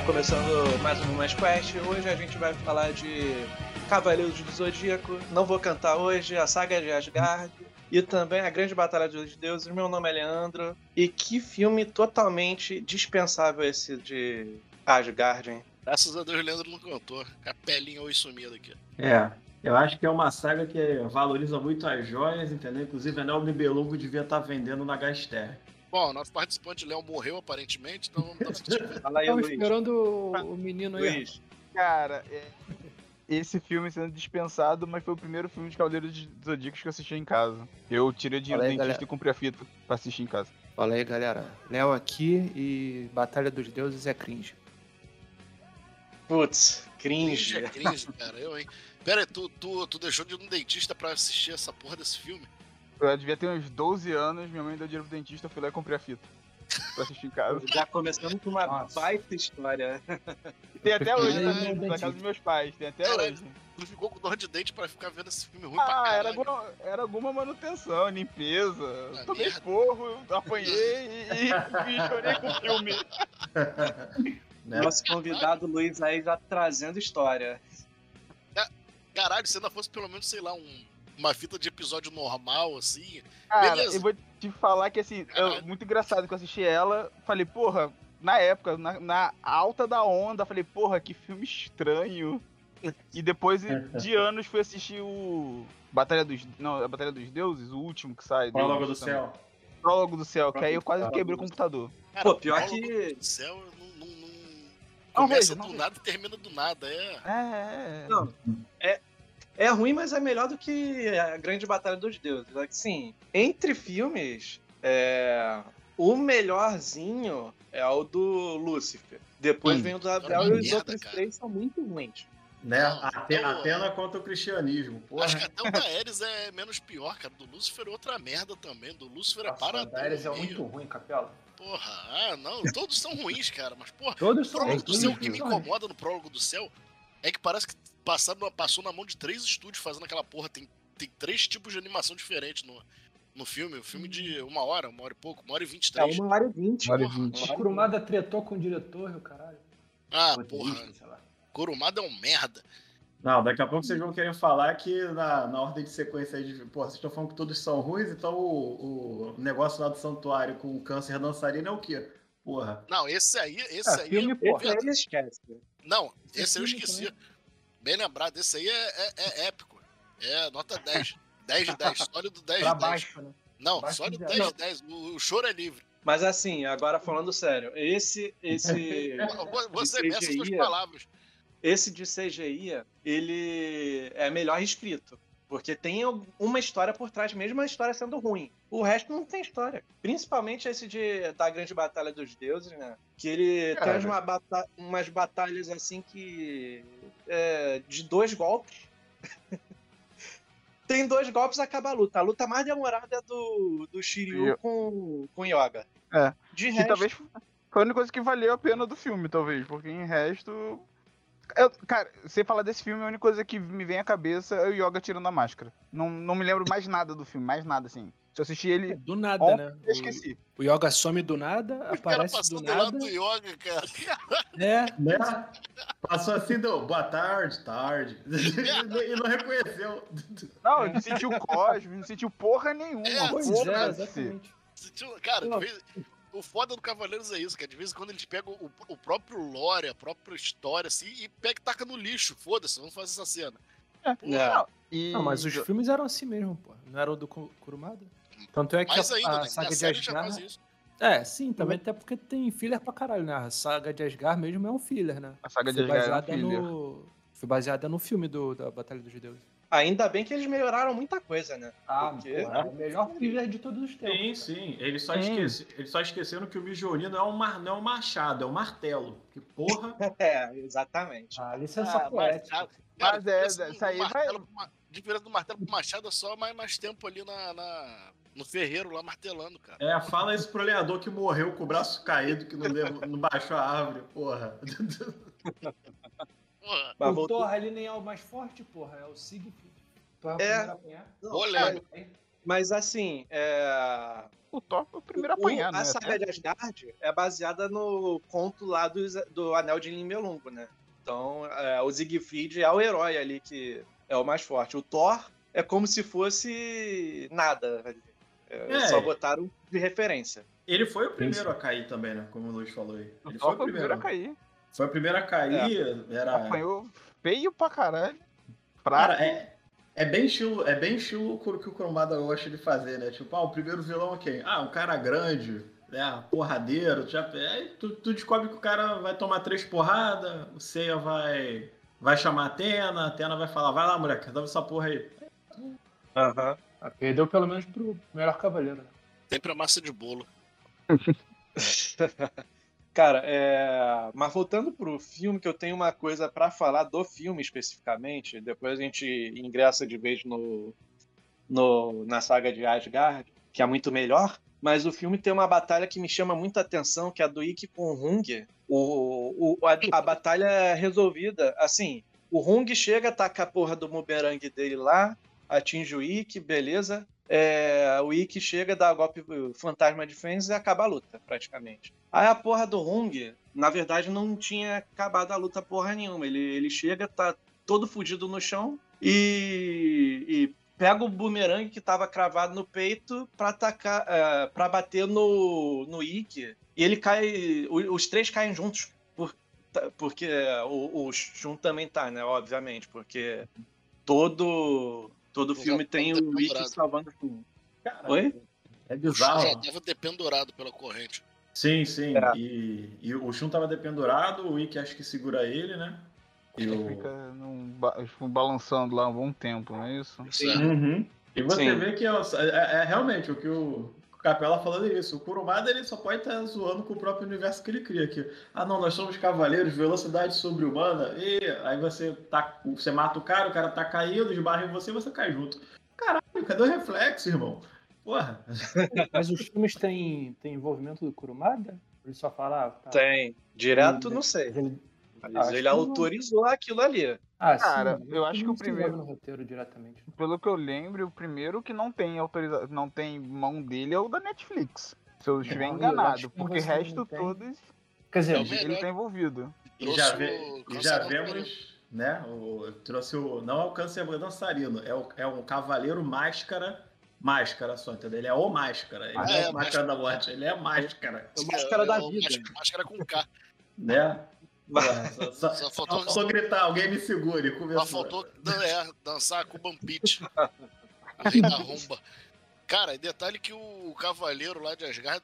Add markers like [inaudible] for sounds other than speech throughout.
Tá começando mais um Mais Quest. Hoje a gente vai falar de Cavaleiros do Zodíaco. Não vou cantar hoje, a saga de Asgard. E também a Grande Batalha dos Deuses. Meu nome é Leandro. E que filme totalmente dispensável esse de Asgard, hein? Graças a Deus, o Leandro não cantou. Com a pelinha oi sumida aqui. É, eu acho que é uma saga que valoriza muito as joias, entendeu? Inclusive, Anel Nibelungo devia estar vendendo na Gaster. Bom, nosso participante Léo morreu aparentemente, então não tá assistindo. [laughs] Fala aí, Tava Luiz. esperando o, menino aí. Luiz. Cara, é- esse filme sendo dispensado, mas foi o primeiro filme de Cavaleiros de Zodíacos que eu assisti em casa. Eu tirei dinheiro do dentista galera. e comprei a fita pra assistir em casa. Fala aí, galera. Léo aqui e Batalha dos Deuses é cringe. Putz, Cringe, cringe. é cringe, cara. Eu, hein? Pera aí, tu, tu, tu deixou de ir no dentista pra assistir essa porra desse filme? Eu devia ter uns 12 anos, minha mãe deu dinheiro pro dentista, eu fui lá e comprei a fita. Pra assistir em casa. Já começando com uma Nossa. baita história. Tem até hoje, né? Na casa dos meus pais, tem até Caralho. hoje. Tu ficou com dor de dente pra ficar vendo esse filme ruim pra Ah, era caralho. alguma, era alguma manutenção, limpeza. Ah, Tomei merda. porro, apanhei e, e, e chorei com o filme. Né? [laughs] Nosso convidado Luiz aí já trazendo história. Caralho, se ainda fosse pelo menos, sei lá, um- uma fita de episódio normal, assim. Cara, Beleza. eu vou te falar que assim, Caralho. muito engraçado que eu assisti ela, falei, porra, na época, na, na alta da onda, falei, porra, que filme estranho. E depois de anos fui assistir o Batalha dos, não, a Batalha dos Deuses, o último que sai. Prólogo do Deus céu. Prólogo do céu, que aí eu quase quebrei o do computador. Cara, Pô, pior Prólogo que- do céu não, não, não- Não começa vejo, não do vejo. nada e termina do nada. É. É, é, é. Não, É ruim, mas é melhor do que a Grande Batalha dos Deuses. Assim, entre filmes, é, o melhorzinho é o do Lúcifer. Depois Hum. vem o do Abel e os merda, outros cara. três são muito ruins. Né? Não, Atena contra o cristianismo. Porra. Acho que até o da Ares é menos pior, cara. Do Lúcifer é outra merda também. Do Lúcifer é Nossa, paradão. Daenerys é meio. muito ruim, Capela. Porra, ah, não, todos são ruins, cara. Mas, porra, Todos o são prólogo do ruins, céu, o que me incomoda no prólogo do céu é que parece que passaram, passou na mão de três estúdios fazendo aquela porra. Tem, tem três tipos de animação diferentes no, no filme. O filme de uma hora, uma hora e pouco, uma hora e vinte e É três. uma hora e vinte. Uma hora e porra. vinte. O Kurumada tretou com o diretor o caralho. Ah, porra, sei lá. Corumado é um merda. Não, daqui a pouco vocês vão querer falar que na, na ordem de sequência aí de. Pô, vocês estão falando que todos são ruins, então o, o negócio lá do santuário com o câncer dançarino é o quê? Porra. Não, esse aí, esse Ah, aí. filme, é porra. Esse aí ele esquece. Não, esse eu filme esqueci. Bem lembrado, esse aí é, é- é épico. É nota 10. 10 [laughs] de 10. Sólido 10 Pra de 10. baixo, né? Não, Abaixo sólido de 10 zero. de 10. O, o choro é livre. Mas assim, agora falando sério, esse. esse [laughs] Você de meça suas CGI, palavras. esse de CGI, ele é melhor escrito. Porque tem uma história por trás, mesmo a história sendo ruim. O resto não tem história. Principalmente esse de, da Grande Batalha dos Deuses, né? Que ele Cara. tem uma bata- umas batalhas assim que. é, de dois golpes. [laughs] tem dois golpes acaba a luta. A luta mais demorada é do, do Shiryu Eu- com, com Yoga. É. De Que resto, talvez foi a única coisa que valeu a pena do filme, talvez, porque em resto. Eu- cara, você falar desse filme, a única coisa que me vem à cabeça é o Yoga tirando a máscara. Não, não me lembro mais nada do filme, mais nada, assim. Se eu assisti ele, Do nada, Ontem né? eu esqueci. O, o Yoga some do nada, O aparece passou do do nada. do yoga, cara. [laughs] É, Né? Passou assim, deu boa tarde, tarde. [laughs] e não reconheceu. Não, ele não sentiu cosmos, não sentiu porra nenhuma. É, porra, é, exatamente. Sentiu- Cara, vez- o foda do Cavaleiros é isso, cara. De vez em quando eles pegam o, o próprio lore, a própria história, assim, e pega e taca no lixo. Foda-se, vamos fazer essa cena. É. Porra, Não, e... Não, mas os filmes eram assim mesmo, pô. Não era o do Ku- Kurumada? Tanto é que mais a, ainda, a né? saga Na de Asgard... É, sim, também até porque tem filler pra caralho, né? A saga de Asgard mesmo é um filler, né? A saga de Foi Asgard é um filler. no... Foi baseada no filme do, da Batalha dos Judeus. Ainda bem que eles melhoraram muita coisa, né? Ah, Porque- pô, é o melhor filler de todos os tempos. Sim, sim. Eles só, esquece, eles só esqueceram que o Mijori não é um, mar, não é um machado, é um martelo. Que porra. [laughs] É, exatamente. Ah, licença Ah, poética. Cara, Mas é, diferença do isso aí vai- martelo pro ma- Diferença do martelo pro machado é só mais, mais tempo ali na, na- no ferreiro lá martelando, cara. É, fala esse pro lenhador que morreu com o braço caído, que não, deu- não baixou a árvore, porra. [laughs] Porra. Mas o voltou- Thor ali nem é o mais forte, porra, é o Siegfried. É. primeiro. Não, Polêmico. Aí, Mas assim, é... O Thor foi o primeiro a o- apanhar, a né? saga de Asgard é baseada no conto lá do, do Anel de Nibelungo, né? Então, é, o Siegfried é o herói ali que é o mais forte. O Thor é como se fosse nada. ali. É, É. Só botaram de referência. Ele foi o primeiro a cair também, né? Como o Luiz falou aí. O Ele Thor foi o primeiro. a cair. Foi o primeiro a cair. Era. Apanhou feio pra caralho. Pra... Cara, é, é bem estilo, é bem estilo que o Kurumada gosta de fazer, né? Tipo, ah, o primeiro vilão é quem? Ah, um cara grande, né? Porradeiro. Já, aí tu, tu descobre que o cara vai tomar três porradas, o Seiya vai, vai chamar a Atena, a Atena vai falar, vai lá, moleque, resolve essa porra aí. Aham. Ah, Perdeu pelo menos pro melhor cavaleiro. né? Sempre a massa de bolo. [laughs] Cara, é... mas voltando pro filme, que eu tenho uma coisa pra falar do filme especificamente, depois a gente ingressa de vez no, no... na saga de Asgard, que é muito melhor, mas o filme tem uma batalha que me chama muita atenção, que é a do Ikki com o Hung. O, o, a, a batalha é resolvida, assim, o Hung chega, taca a porra do bumerangue dele lá, atinge o Ikki, beleza. É, o Ikki chega, dá golpe fantasma de Fênix e acaba a luta, praticamente. Aí a porra do Hung, na verdade, não tinha acabado a luta porra nenhuma. Ele, ele chega, tá todo fudido no chão e, e pega o bumerangue que tava cravado no peito pra atacar, é, pra bater no, no Ikki. E ele cai. Os três caem juntos. por- tá- porque o, o Shun também tá, né? Obviamente, porque todo. Todo Já filme tem o pendurado. salvando o Shun. Cara, Oi? É Já bizarro. tava dependurado pela corrente. Sim, sim. É. E, e o Shun tava dependurado, o Ikki acho que segura ele, né? E Ele o... fica num ba- balançando lá um bom tempo, não é isso? É. Uhum. E você Sim. vê que é, é- é realmente o que o Capela falando isso. O Kurumada ele só pode estar zoando com o próprio universo que ele cria aqui. Ah, não, nós somos cavaleiros, velocidade sobre-humana. E aí você tá, você mata o cara, o cara tá caindo, esbarra em você, você cai junto. Caralho, cadê o reflexo, irmão? Porra. [laughs] Mas os filmes têm, têm envolvimento do Kurumada? Ele só fala, ah, tá. Tem. Direto, Hum, não sei. Ele- Mas ele que não. autorizou aquilo ali. Ah, Cara, sim, eu acho que o não primeiro- no roteiro diretamente. Pelo que eu lembro, o primeiro que não tem autoriza... não tem mão dele é o da Netflix. Se eu estiver eu acho enganado, que porque o não resto todos Quer dizer, É ele tá envolvido. E já, e já vemos, né? O, trouxe o. Não é o câncer dançarino, é, o, é um cavaleiro máscara. Máscara só, entendeu? Ele é o máscara. Ele Ah, não é, é, o máscara da morte, ele é máscara. É máscara da É vida. máscara- Máscara com K. Né? Porra, só, [laughs] só, Só só faltou, faltou gritar, alguém me segure. só Começou. faltou dan- é, dançar com o Bampit. [laughs] A rei da romba. Cara, e detalhe que o cavaleiro lá de Asgard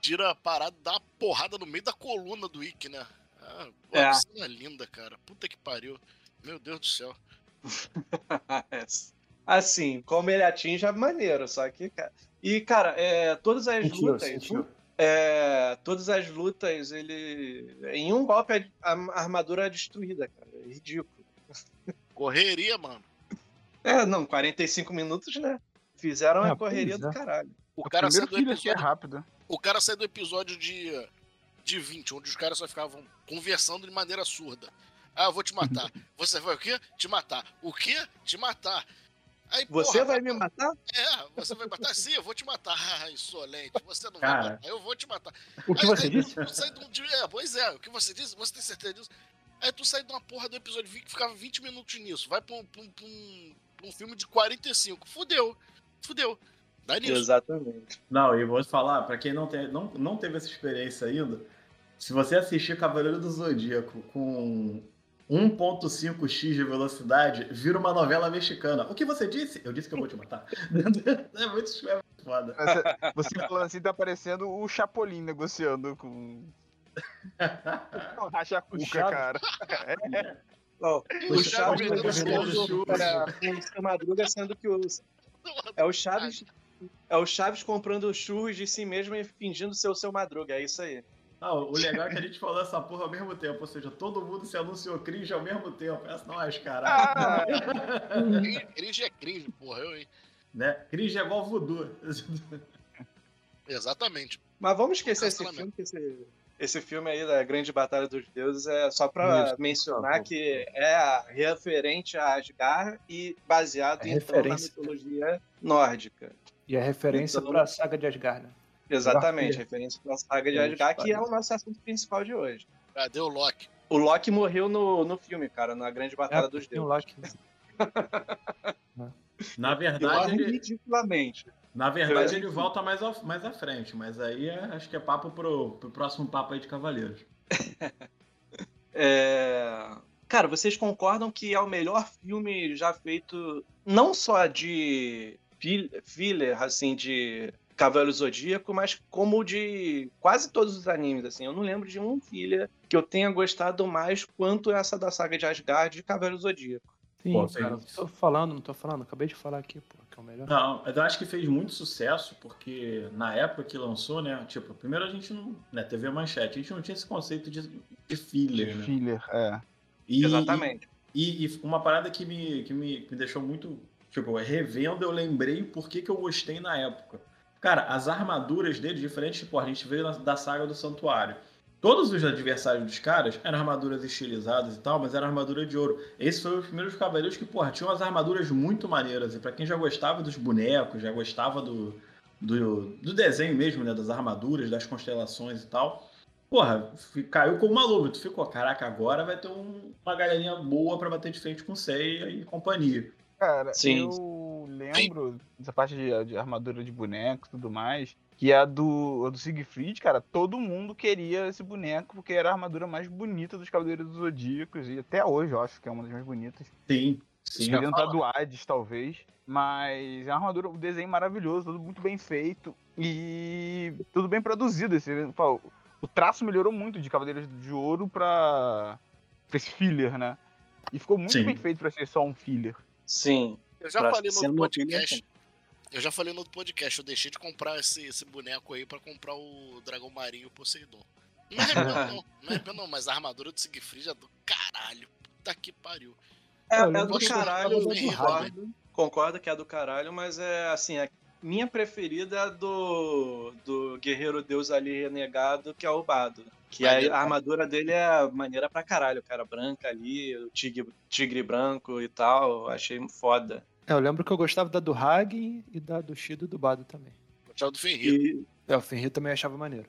tira a parada, dá uma porrada no meio da coluna do Ikki, né? Ah, É. cena linda, cara. Puta que pariu. Meu Deus do céu. [laughs] assim, como ele atinge é maneiro, só que, cara. E, cara, é, todas as sentiu, lutas. sentiu. É, todas as lutas, ele. Em um golpe a, a armadura é destruída, cara. É ridículo. Correria, mano. É, não, 45 minutos, né? Fizeram Ah, a correria do é. caralho. O O cara sai primeiro do é episódio. rápido. O cara sai do episódio de, de 20, onde os caras só ficavam conversando de maneira surda. Ah, eu vou te matar. [laughs] Você vai o quê? Te matar. O quê? Te matar. Aí, Você porra, vai me matar? É, você vai matar? Sim, eu vou te matar. [laughs] Ah, insolente. Você não Cara. vai matar. Eu vou te matar. O que Aí- você aí disse? Tu sai de um, de- é, pois é, o que você disse? Você tem certeza disso? Aí tu sai de uma porra do episódio 20 que ficava 20 minutos nisso. Vai pra um, pra um, pra um, pra um filme de 45. Fudeu. Fudeu. Dá nisso. Exatamente. Não, e vou te falar, pra quem não, tem, não, não teve essa experiência ainda, se você assistir Cavaleiro do Zodíaco com 1.5x de velocidade, vira uma novela mexicana. O que você disse? Eu disse que eu vou te matar. [laughs] é muito é foda. Você, você falando assim, tá parecendo o Chapolin negociando com. com [laughs] Racha O Cuca, Chaves. cara. [laughs] Ó, O o Chaves negociando é, com o seu Madruga, sendo que o, é o Chaves. É o Chaves comprando churros de si mesmo e fingindo ser o seu Madruga. É isso aí. Não, o legal é que a gente falou essa porra ao mesmo tempo, ou seja, todo mundo se anunciou cringe ao mesmo tempo. Essa não é as caras. Ah, [laughs] Cringe- é cringe, porra. Eu, hein? né? Cringe é igual voodoo. Exatamente. Mas vamos esquecer esse filme, que esse, esse filme aí da Grande Batalha dos Deuses é só pra Isso, mencionar que é referente a Asgard e baseado É então na mitologia nórdica. E a referência Então- pra saga de Asgard, né? Exatamente, referência pra saga de É, Asgard, que é parece. o nosso assunto principal de hoje. Cadê o Loki? O Loki morreu no, no filme, cara, na Grande Batalha É, dos Deuses. Loki. [laughs] Na E verdade, ele, ridiculamente. na verdade Eu- ele volta mais, ao- mais à frente, mas aí é- acho que é papo pro, pro próximo papo aí de Cavaleiros. [laughs] É, Cara, vocês concordam que é o melhor filme já feito, não só de fil- filler, assim, de Cavaleiro Zodíaco, mas como de quase todos os animes, assim. Eu não lembro de um filler que eu tenha gostado mais quanto essa da saga de Asgard e Cavaleiro Zodíaco. Sim, Pô, cara. fez. Tô falando, não tô falando. Acabei de falar aqui, pô, que é o melhor. Não, mas eu acho que fez muito sucesso, porque na época que lançou, né? Tipo, primeiro a gente não. Né, TV Manchete, a gente não tinha esse conceito de, de filler, né? Filler, é. E- Exatamente. E, e uma parada que me, que me, que me deixou muito. Tipo, revendo, eu lembrei por que, que eu gostei na época. Cara, as armaduras deles, diferente, tipo, a gente veio da saga do Santuário. Todos os adversários dos caras eram armaduras estilizadas e tal, mas era armadura de ouro. Esses foram os primeiros cavaleiros que, porra, tinham as armaduras muito maneiras. E pra quem já gostava dos bonecos, já gostava do, do, do desenho mesmo, né? Das armaduras, das constelações e tal. Porra, caiu como uma luva. Tu ficou, caraca, agora vai ter um- uma galerinha boa pra bater de frente com Seiya e companhia. Cara, Sim. eu lembro dessa parte de, de armadura de boneco e tudo mais, que a do, a do Siegfried, cara, todo mundo queria esse boneco porque era a armadura mais bonita dos Cavaleiros dos Zodíacos, e até hoje eu acho que é uma das mais bonitas. Sim, sim. A do Hades, talvez. Mas é uma armadura, um desenho maravilhoso, tudo muito bem feito e tudo bem produzido. Esse, o traço melhorou muito de Cavaleiros de Ouro pra, pra esse filler, né? E ficou muito Sim. bem feito pra ser só um filler. Sim. Eu já Pra falei no podcast. Eu já falei no outro podcast, eu deixei de comprar esse, esse boneco aí pra comprar o Dragão Marinho e o Poseidon. Não me arrependo, não. Não me arrependo, não, mas a armadura do Siegfried é do caralho. Puta que pariu. É, é do caralho, do concordo. Concordo que é do caralho, mas é assim, a minha preferida é a do, do Guerreiro Deus ali renegado, que é o Bado. Que a, a armadura dele é maneira pra caralho, cara. Branca ali, o tigre, tigre branco e tal. Achei foda. É, eu lembro que eu gostava da do Hagen e da do Shido e do Bado também. Gostava do Fenrir. E, É, o Fenrir também achava maneiro.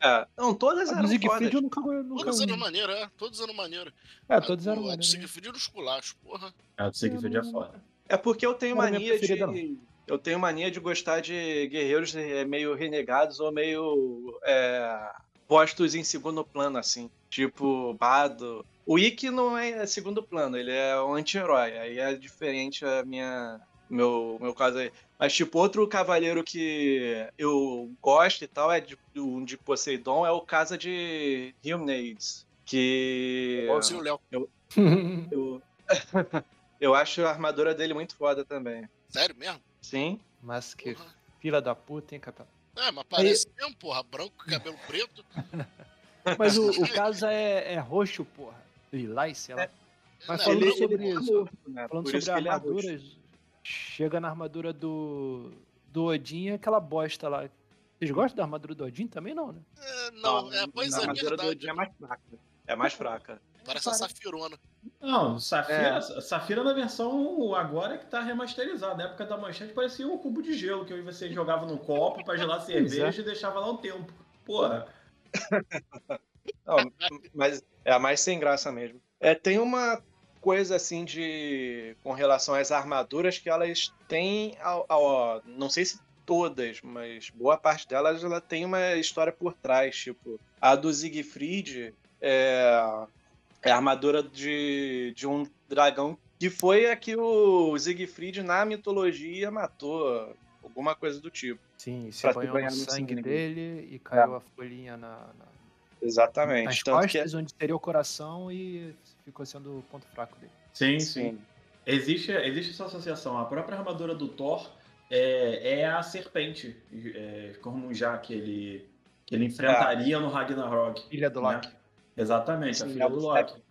é, não, todas eram Siegfried fodas. eu nunca, eu nunca Todos eram maneiro, é. Todos eram maneiro. É, todos a, eram do- a do né? Siegfried era os culachos, porra. A do Siegfried é foda. É porque eu tenho Não mania de. Eu tenho mania de gostar de guerreiros eh, meio renegados ou meio é, postos em segundo plano, assim. Tipo, Bado. O Ikki não é segundo plano, ele é um anti-herói. Aí é diferente a minha. Meu, meu caso aí. Mas, tipo, outro cavaleiro que eu gosto e tal é de, um de Poseidon, é o Casa de Humnades. Que. Igualzinho o Léo. Eu, [laughs] eu acho a armadura dele muito foda também. Sério mesmo? Sim. Mas que Porra. fila da puta, hein, capitão? É, mas parece mesmo, porra. Branco, cabelo preto. [laughs] Mas o, o caso é, é roxo, porra. Lilás, sei lá. Mas Não, falando sobre isso, né? falando Por sobre é armaduras, chega na armadura do, do Odin é aquela bosta lá. Vocês gostam da armadura do Odin também não, né? É, não, é, pois a é, armadura do. Odin é mais fraca. É mais fraca. Parece a Safirona. Não, Safira, Safira na versão agora que tá remasterizada. Na época da manchete parecia um cubo de gelo que aí você jogava no copo pra gelar [laughs] cerveja e deixava lá um tempo. Porra. [laughs] Não, mas é a mais sem graça mesmo. É, tem uma coisa assim de. com relação às armaduras que elas têm. ao- ao- não sei se todas, mas boa parte delas ela tem uma história por trás. Tipo, a do Siegfried é, é a armadura de, de um dragão que foi a que o Siegfried na mitologia matou. Alguma coisa do tipo. Sim, se banhou no sangue sangue. dele e caiu a folhinha na, na- Exatamente. nas Tanto que é- costas, onde seria o coração e ficou sendo o ponto fraco dele. Sim, sim. Sim. Existe, existe essa associação. A própria armadura do Thor é, é a serpente, é, como já que ele, que ele enfrentaria no Ragnarok. Filha do né? Loki. Exatamente, a Sim, filha é do o Loki.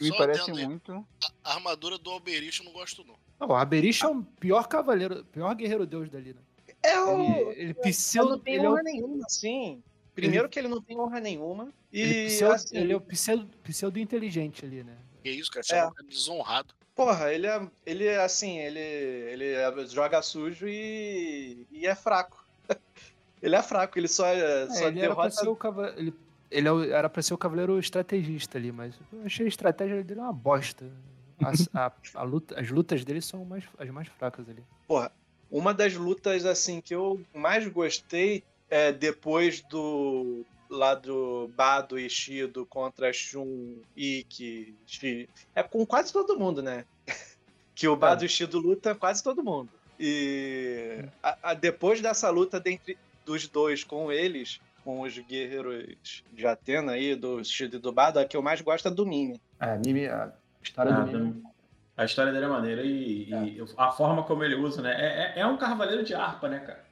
Me Só parece muito. A, armadura do Alberich eu não gosto, não. Não, o Aberish é o pior cavaleiro, pior guerreiro deus dali, né? É o. Ele, ele Eu não pseudo. tenho Ele é, o, honra nenhuma, assim. Primeiro que ele não tem honra nenhuma. E Ele, é pseudo, assim, ele é o pseudo, pseudo inteligente ali, né? Que isso, cara? É. Você é um cara desonrado. Porra, ele é, ele é assim, ele, ele é- joga sujo e, e é fraco. [laughs] ele é fraco, ele só, É, só ele era pra derrota. ser o cavaleiro. Ele, ele é era pra ser o cavaleiro estrategista ali, mas eu achei a estratégia dele uma bosta. As, a- a luta- as lutas dele são mais, as mais fracas ali. Uma das lutas assim que eu mais gostei é depois do lá do Bado e Shido contra Shun, Ikki, Shi, é com quase todo mundo, né? [laughs] que o Bado e Shido luta quase todo mundo. E a- a- depois dessa luta dentre, dos dois com eles, com os guerreiros de Atena aí, do Shido e do Bado, a que eu mais gosto é do Mimi. É, Mimi, a história Ah, do Mimi. também. A história dele é maneira e, e a forma como ele usa, né? É, é- é um cavaleiro de harpa, né, cara?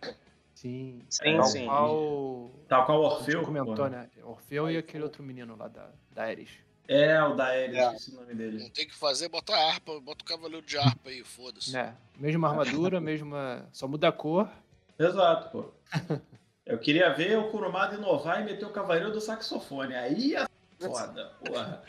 Sim. Sim, Tal sim. qual Tal qual Orfeu. comentou, porra. né? Orfeu e aquele outro menino lá da, da Ares. É, o da Ares, É. esqueci o nome dele. Não tem que fazer, bota a harpa, bota o cavaleiro de harpa aí, foda-se. Né? Mesma armadura, [laughs] mesma. Só muda a cor. Exato, pô. [laughs] Eu queria ver o Kurumada inovar e meter o cavaleiro do saxofone. Aí é foda, porra.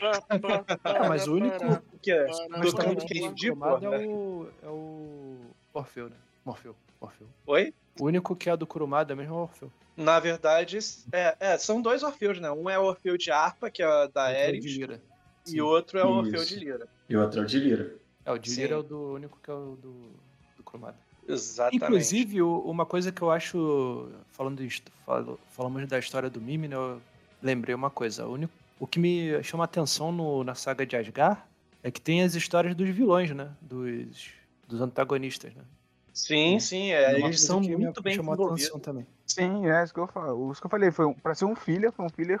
Ah, mas o único. Que é, Mas do também Kennedy, o Kurumada porra. é o. É o. Orfeu, né? Morfeu. Orfeu. Oi? O único que é do Kurumada mesmo é o Orfeu. Na verdade, é, é, são dois Orfeus, né? Um é o Orfeu de harpa, que é da é Lira. e o outro é o Orfeu de Lira. E o outro é o de Lira. É, o de Sim. Lira é o do único que é o do, do Kurumada. Exatamente. Inclusive, uma coisa que eu acho. Falando falo- falamos da história do Mimi, né? Eu lembrei uma coisa. O, único, o que me chama a atenção no- na saga de Asgard é que tem as histórias dos vilões, né? Dos, dos antagonistas, né? Sim, sim, é, É eles são muito bem chamou a desenvolvidos. atenção também. Sim, é isso que eu falo. Isso que eu falei, foi um, pra ser um filler, foi um filler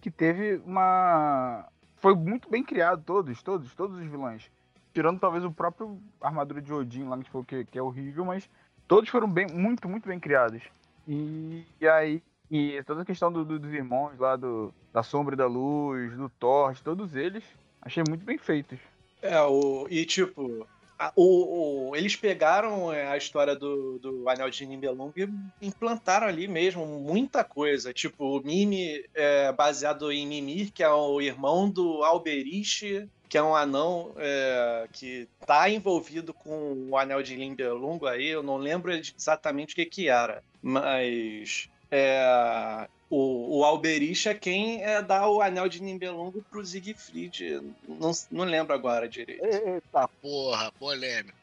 que teve uma. Foi muito bem criado, todos, todos, todos os vilões. Tirando talvez o próprio armadura de Odin lá, que, foi, que, que é horrível, mas todos foram bem, muito, muito bem criados. E, e aí, e toda a questão do- do- dos irmãos lá, do, da Sombra e da Luz, do Thor, todos eles, achei muito bem feitos. É, o, e tipo, a- o, o- eles pegaram é, a história do, do Anel de Nibelung e implantaram ali mesmo muita coisa. Tipo, o Mimi é baseado em Mimir, que é o irmão do Alberich, que é um anão é, que tá envolvido com o Anel de Nibelung aí. Eu não lembro exatamente o que que era, mas é, o, o Alberich é quem é, dá o Anel de Nibelung pro Siegfried. Não, não lembro agora direito. Eita porra, polêmico.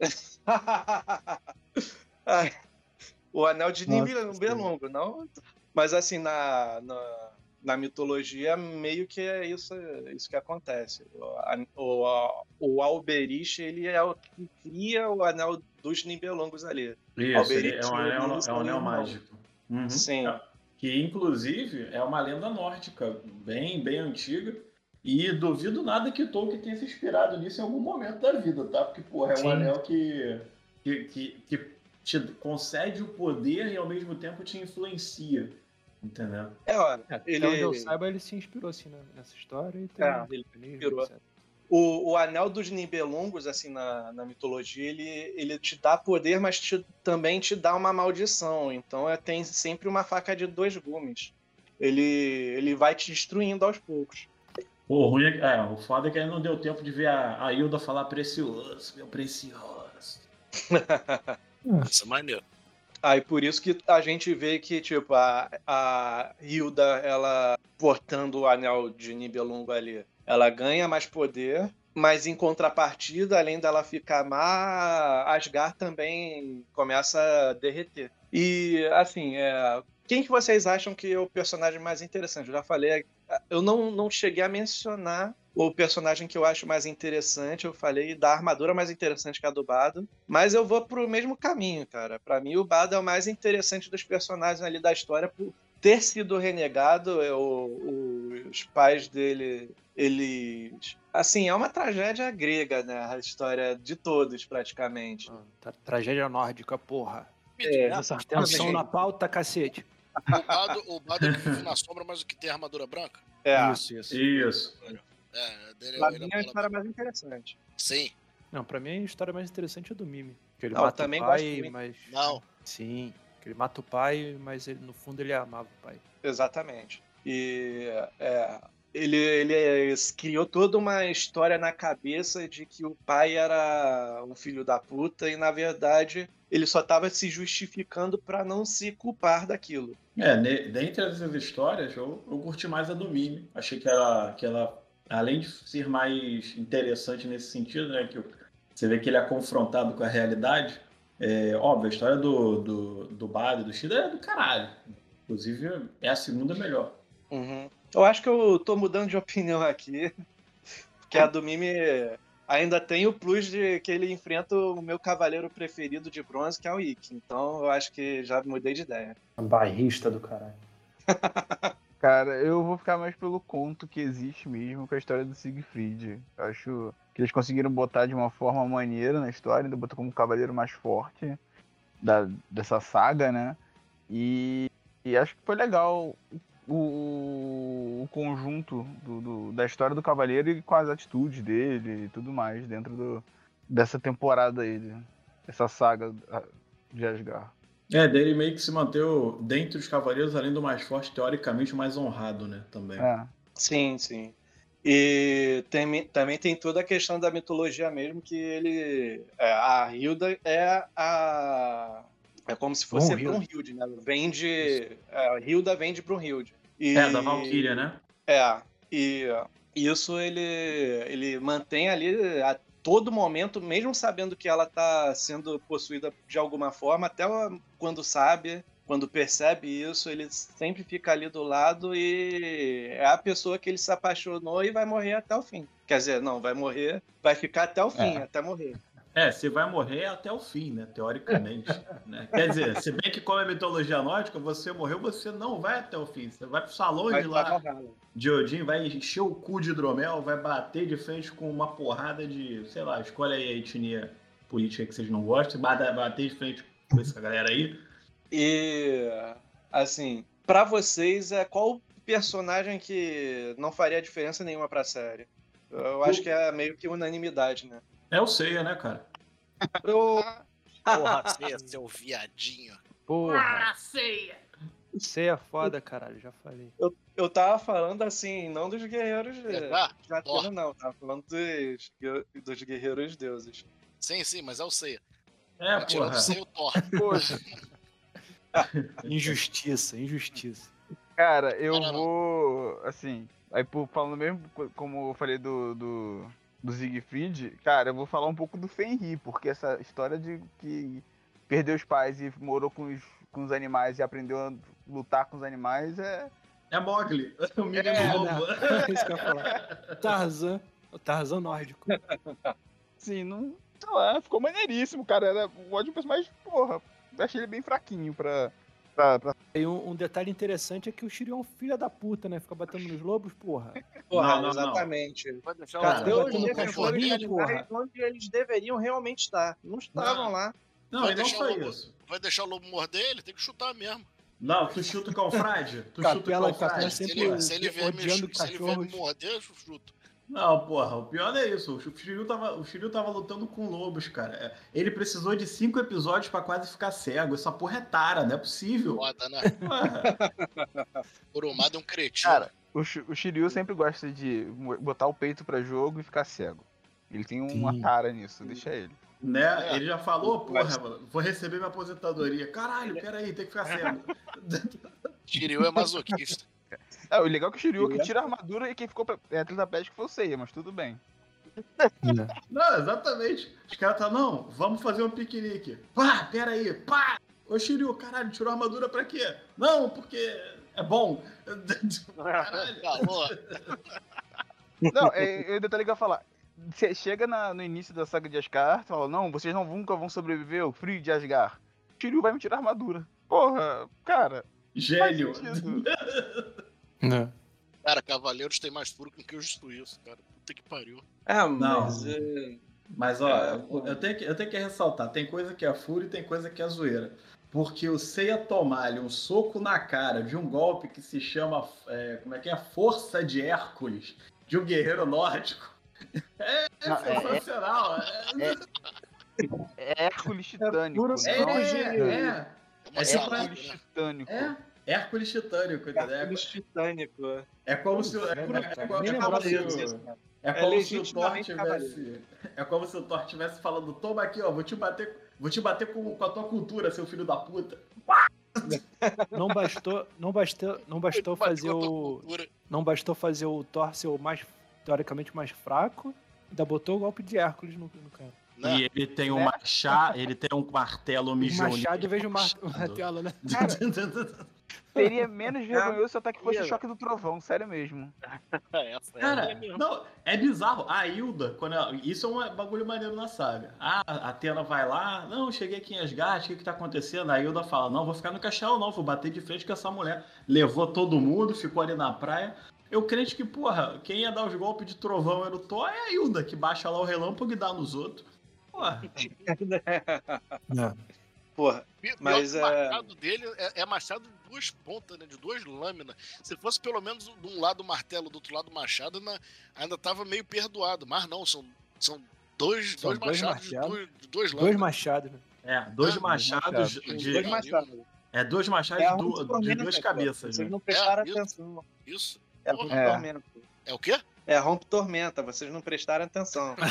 [laughs] O anel de Nossa Nibelungo, não? Mas assim, na, na, na mitologia, meio que é isso, isso que acontece. O, a- o, Alberich, ele é o que cria o anel dos Nibelungos ali. Isso, Alberich, é um anel, é um anel mágico. Uhum. Sim. É. Que inclusive é uma lenda nórdica bem, bem antiga. E duvido nada que Tolkien tenha se inspirado nisso em algum momento da vida, tá? Porque, porra, é um Sim. anel que, que, que, que te concede o poder e ao mesmo tempo te influencia. Entendeu? É, ó, Até ele, onde eu saiba, ele se inspirou assim né, nessa história e tem É, ele mecanismo, inspirou. etc. o, o anel dos Nibelungos, assim, na, na mitologia, ele, ele te dá poder, mas te- também te dá uma maldição. Então é, tem sempre uma faca de dois gumes. Ele, ele vai te destruindo aos poucos. O ruim é, é, o foda é que aí não deu tempo de ver a, a Hilda falar precioso, meu precioso. [laughs] Isso é maneiro. Aí por isso que a gente vê que, tipo, a, a Hilda, ela portando o anel de Nibelungo ali, ela ganha mais poder, mas em contrapartida, além dela ficar má, Asgard também começa a derreter. E, assim, é, quem que vocês acham que é o personagem mais interessante? Eu já falei, eu não, não cheguei a mencionar o personagem que eu acho mais interessante, eu falei da armadura mais interessante que a do Bado, mas eu vou pro mesmo caminho, cara. Pra mim, o Bado é o mais interessante dos personagens ali da história por ter sido renegado. é, o- os pais dele, eles. Assim, é uma tragédia grega, né? A história de todos, praticamente. Ah, tra- tragédia nórdica, porra. É, Atenção na pauta, cacete. O Bado, o Bado é que vive na sombra, mas o que tem armadura branca? É, Isso, isso. Isso. É, dele pra ele mim é é a história mais interessante. Sim. Não, pra mim a história mais interessante é do Mimi. Que ele Não, eu mata também o pai, mas... Não. Sim. Que ele mata o pai, mas ele, no fundo ele amava o pai. Exatamente. E é, ele, ele criou toda uma história na cabeça de que o pai era um filho da puta e, na verdade, ele só estava se justificando para não se culpar daquilo. É, dentre essas histórias, eu, eu curti mais a do Mimi. Achei que ela, que ela, além de ser mais interessante nesse sentido, né, que você vê que ele é confrontado com a realidade, é óbvio, a história do, do, do Bado e do Shida é do caralho. Inclusive, é a segunda melhor. Uhum. Eu acho que eu tô mudando de [laughs] opinião aqui, porque a do Mimi ainda tem o plus de que ele enfrenta o meu cavaleiro preferido de bronze, que é o Ikki. Então eu acho que já mudei de ideia. Barrista do caralho. [laughs] Cara, eu vou ficar mais pelo conto que existe mesmo com a história do Siegfried. Eu Acho que eles conseguiram botar de uma forma maneira na história, ainda botou como o cavaleiro mais forte da, dessa saga, né? E, e acho que foi legal o, o conjunto do, do- da história do cavaleiro e com as atitudes dele e tudo mais dentro do, dessa temporada aí, dessa saga ah, de Asgard. É, dele meio que se manteve dentre os cavaleiros, além do mais forte, teoricamente o mais honrado, né? Também. É. Sim, sim. E tem- também tem toda a questão da mitologia mesmo, que ele. é, a Hilda é a. É como se fosse Brunhilde. Brunhilde, né? Vem de. é, A Hilda vem de Brunhilde. E, É, da Valkyria, né? É, e isso ele, ele mantém ali a todo momento, mesmo sabendo que ela tá sendo possuída de alguma forma, até quando sabe, quando percebe isso, ele sempre fica ali do lado e é a pessoa que ele se apaixonou e vai morrer até o fim. Quer dizer, não, vai morrer, vai ficar até o fim, É. até morrer. É, você vai morrer até o fim, né? Teoricamente. [laughs] né? Quer dizer, se bem que como é mitologia nórdica, você morreu, você não vai até o fim. Você vai pro salão Vai de lá de Odin, vai encher o cu de hidromel, vai bater de frente com uma porrada de, sei lá, escolhe aí a etnia política que vocês não gostam, bater de frente com essa galera aí. E assim, pra vocês, é qual personagem que não faria diferença nenhuma pra série? Eu acho que é meio que unanimidade, né? É o Seiya, né, cara? Eu, Porra, você, seu viadinho. Porra. Você é foda, caralho, já falei. eu tava falando assim, não dos guerreiros de, tá? de Atena, não. Tava falando dos, dos guerreiros deuses. Sim, sim, mas é o Seiya. É, Tirando porra. o Seiya, o Thor. Poxa, [laughs] Injustiça, injustiça. Cara, eu Não, não, não. vou. Assim, aí por, falando mesmo, co- como eu falei do, do, do Siegfried, cara, eu vou falar um pouco do Fenrir, porque essa história de que perdeu os pais e morou com os, com os animais e aprendeu a lutar com os animais é. É Mogli, [laughs] o menino É, lobo. É [laughs] isso que eu ia falar. Tarzan, o Tarzan nórdico. Assim, não. Sei lá, ficou maneiríssimo, cara. Era um ótimo personagem, porra. eu Achei ele bem fraquinho pra. Pra, pra- E um, um detalhe interessante é que o Shiryu é um filho da puta, né? Fica batendo nos lobos, porra. Porra, Não, não, não. exatamente. Vai deixar Cara, o Deu batendo os defensores onde eles deveriam realmente estar. Não estavam Não. lá. Não, Vai não deixar só o lobo. isso. Vai deixar o lobo morder ele? Tem que chutar mesmo. Não, tu chuta o confrade? Tu chuta o Capela- confrade? Capela Se sempre ele, se ele vier me, se ele vier me morder, eu chuto. Não, porra, o pior é isso. O Shiryu tava, o Shiryu tava lutando com lobos, cara. É, Ele precisou de cinco episódios pra quase ficar cego. Essa porra é tara, não é possível. Foda, né? Kurumada é um cretino. Cara, o, o Shiryu sempre gosta de botar o peito pra jogo e ficar cego. Ele tem uma Sim. tara nisso, deixa ele. né? É. Ele já falou, porra, Mas- mano, vou receber minha aposentadoria. Caralho, peraí, tem que ficar cego. [laughs] Shiryu é masoquista. É, o legal é que o Shiryu que é tira a armadura e quem ficou pra- é atleta pet foi o Seiya, mas tudo bem. Não, exatamente. Os caras tá, não, vamos fazer um piquenique. Pá, peraí, pá! Ô Shiryu, caralho, tirou a armadura pra quê? Não, porque é bom. [laughs] Caralho. Calor. Não, é, é o detalhe que eu ia falar. Você chega na- no início da saga de Asgard, fala, não, vocês não nunca vão sobreviver ao frio de Asgard. O Shiryu vai me tirar a armadura. Porra, cara, Gênio. [laughs] Não. Cara, Cavaleiros tem mais furo que o Justo Isso, cara. Puta que pariu. É, Não. mas. é, Mas, ó, É, eu, eu tenho que, eu tenho que ressaltar, tem coisa que é fúria e tem coisa que é zoeira. Porque o Seiya tomar-lhe um soco na cara de um golpe que se chama, é, como é que é? Força de Hércules, de um guerreiro nórdico. [laughs] É, é Não, é- sensacional. É, É Hércules titânico. é, é, é. uma É tipo salada, Hércules né? titânico. É, Hércules titânico, entendeu? É, é. É, É, é é lembrava como se disso, o- isso, cara. É É como se o Thor tivesse. É como se o Thor tivesse falando, toma aqui, ó, vou te bater, vou te bater com, com a tua cultura, seu filho da puta. Não bastou, não bastou, não bastou fazer o, não bastou fazer o Thor ser o mais teoricamente mais fraco, ainda botou o golpe de Hércules no, no cara. Né? E ele tem um Né? machado, ele tem um martelo O mijolito. machado em vez de mar- martelo, né? [laughs] Seria menos vergonhoso se o ataque fosse o Cara. choque do trovão, sério mesmo. [laughs] Essa é Cara, não, é bizarro. A Hilda, quando ela- isso é um bagulho maneiro na saga. Ah, a Atena vai lá, não, cheguei aqui em Asgard, o que que tá acontecendo? A Hilda fala, não, vou ficar no castelo não, vou bater de frente com essa mulher. Levou todo mundo, ficou ali na praia. Eu crente que, porra, quem ia dar os golpes de trovão era o Thor, é a Hilda, que baixa lá o relâmpago e dá nos outros. Porra, [laughs] Porra, Pior Mas, que o é- machado dele é, é machado de duas pontas, né? De duas lâminas. Se fosse pelo menos de um lado o martelo, do outro lado o machado, ainda, ainda tava meio perdoado. Mas não, são, são dois, São dois, dois machados de Dois lâminas. machados, né? é, dois Ah, machados machado. de. dois machados. É, dois machados É de, duas cabeças. Vocês né? não prestaram É, isso. atenção. Isso. É Porra. É. É o quê? É Rompe Tormenta, vocês não prestaram atenção. [laughs]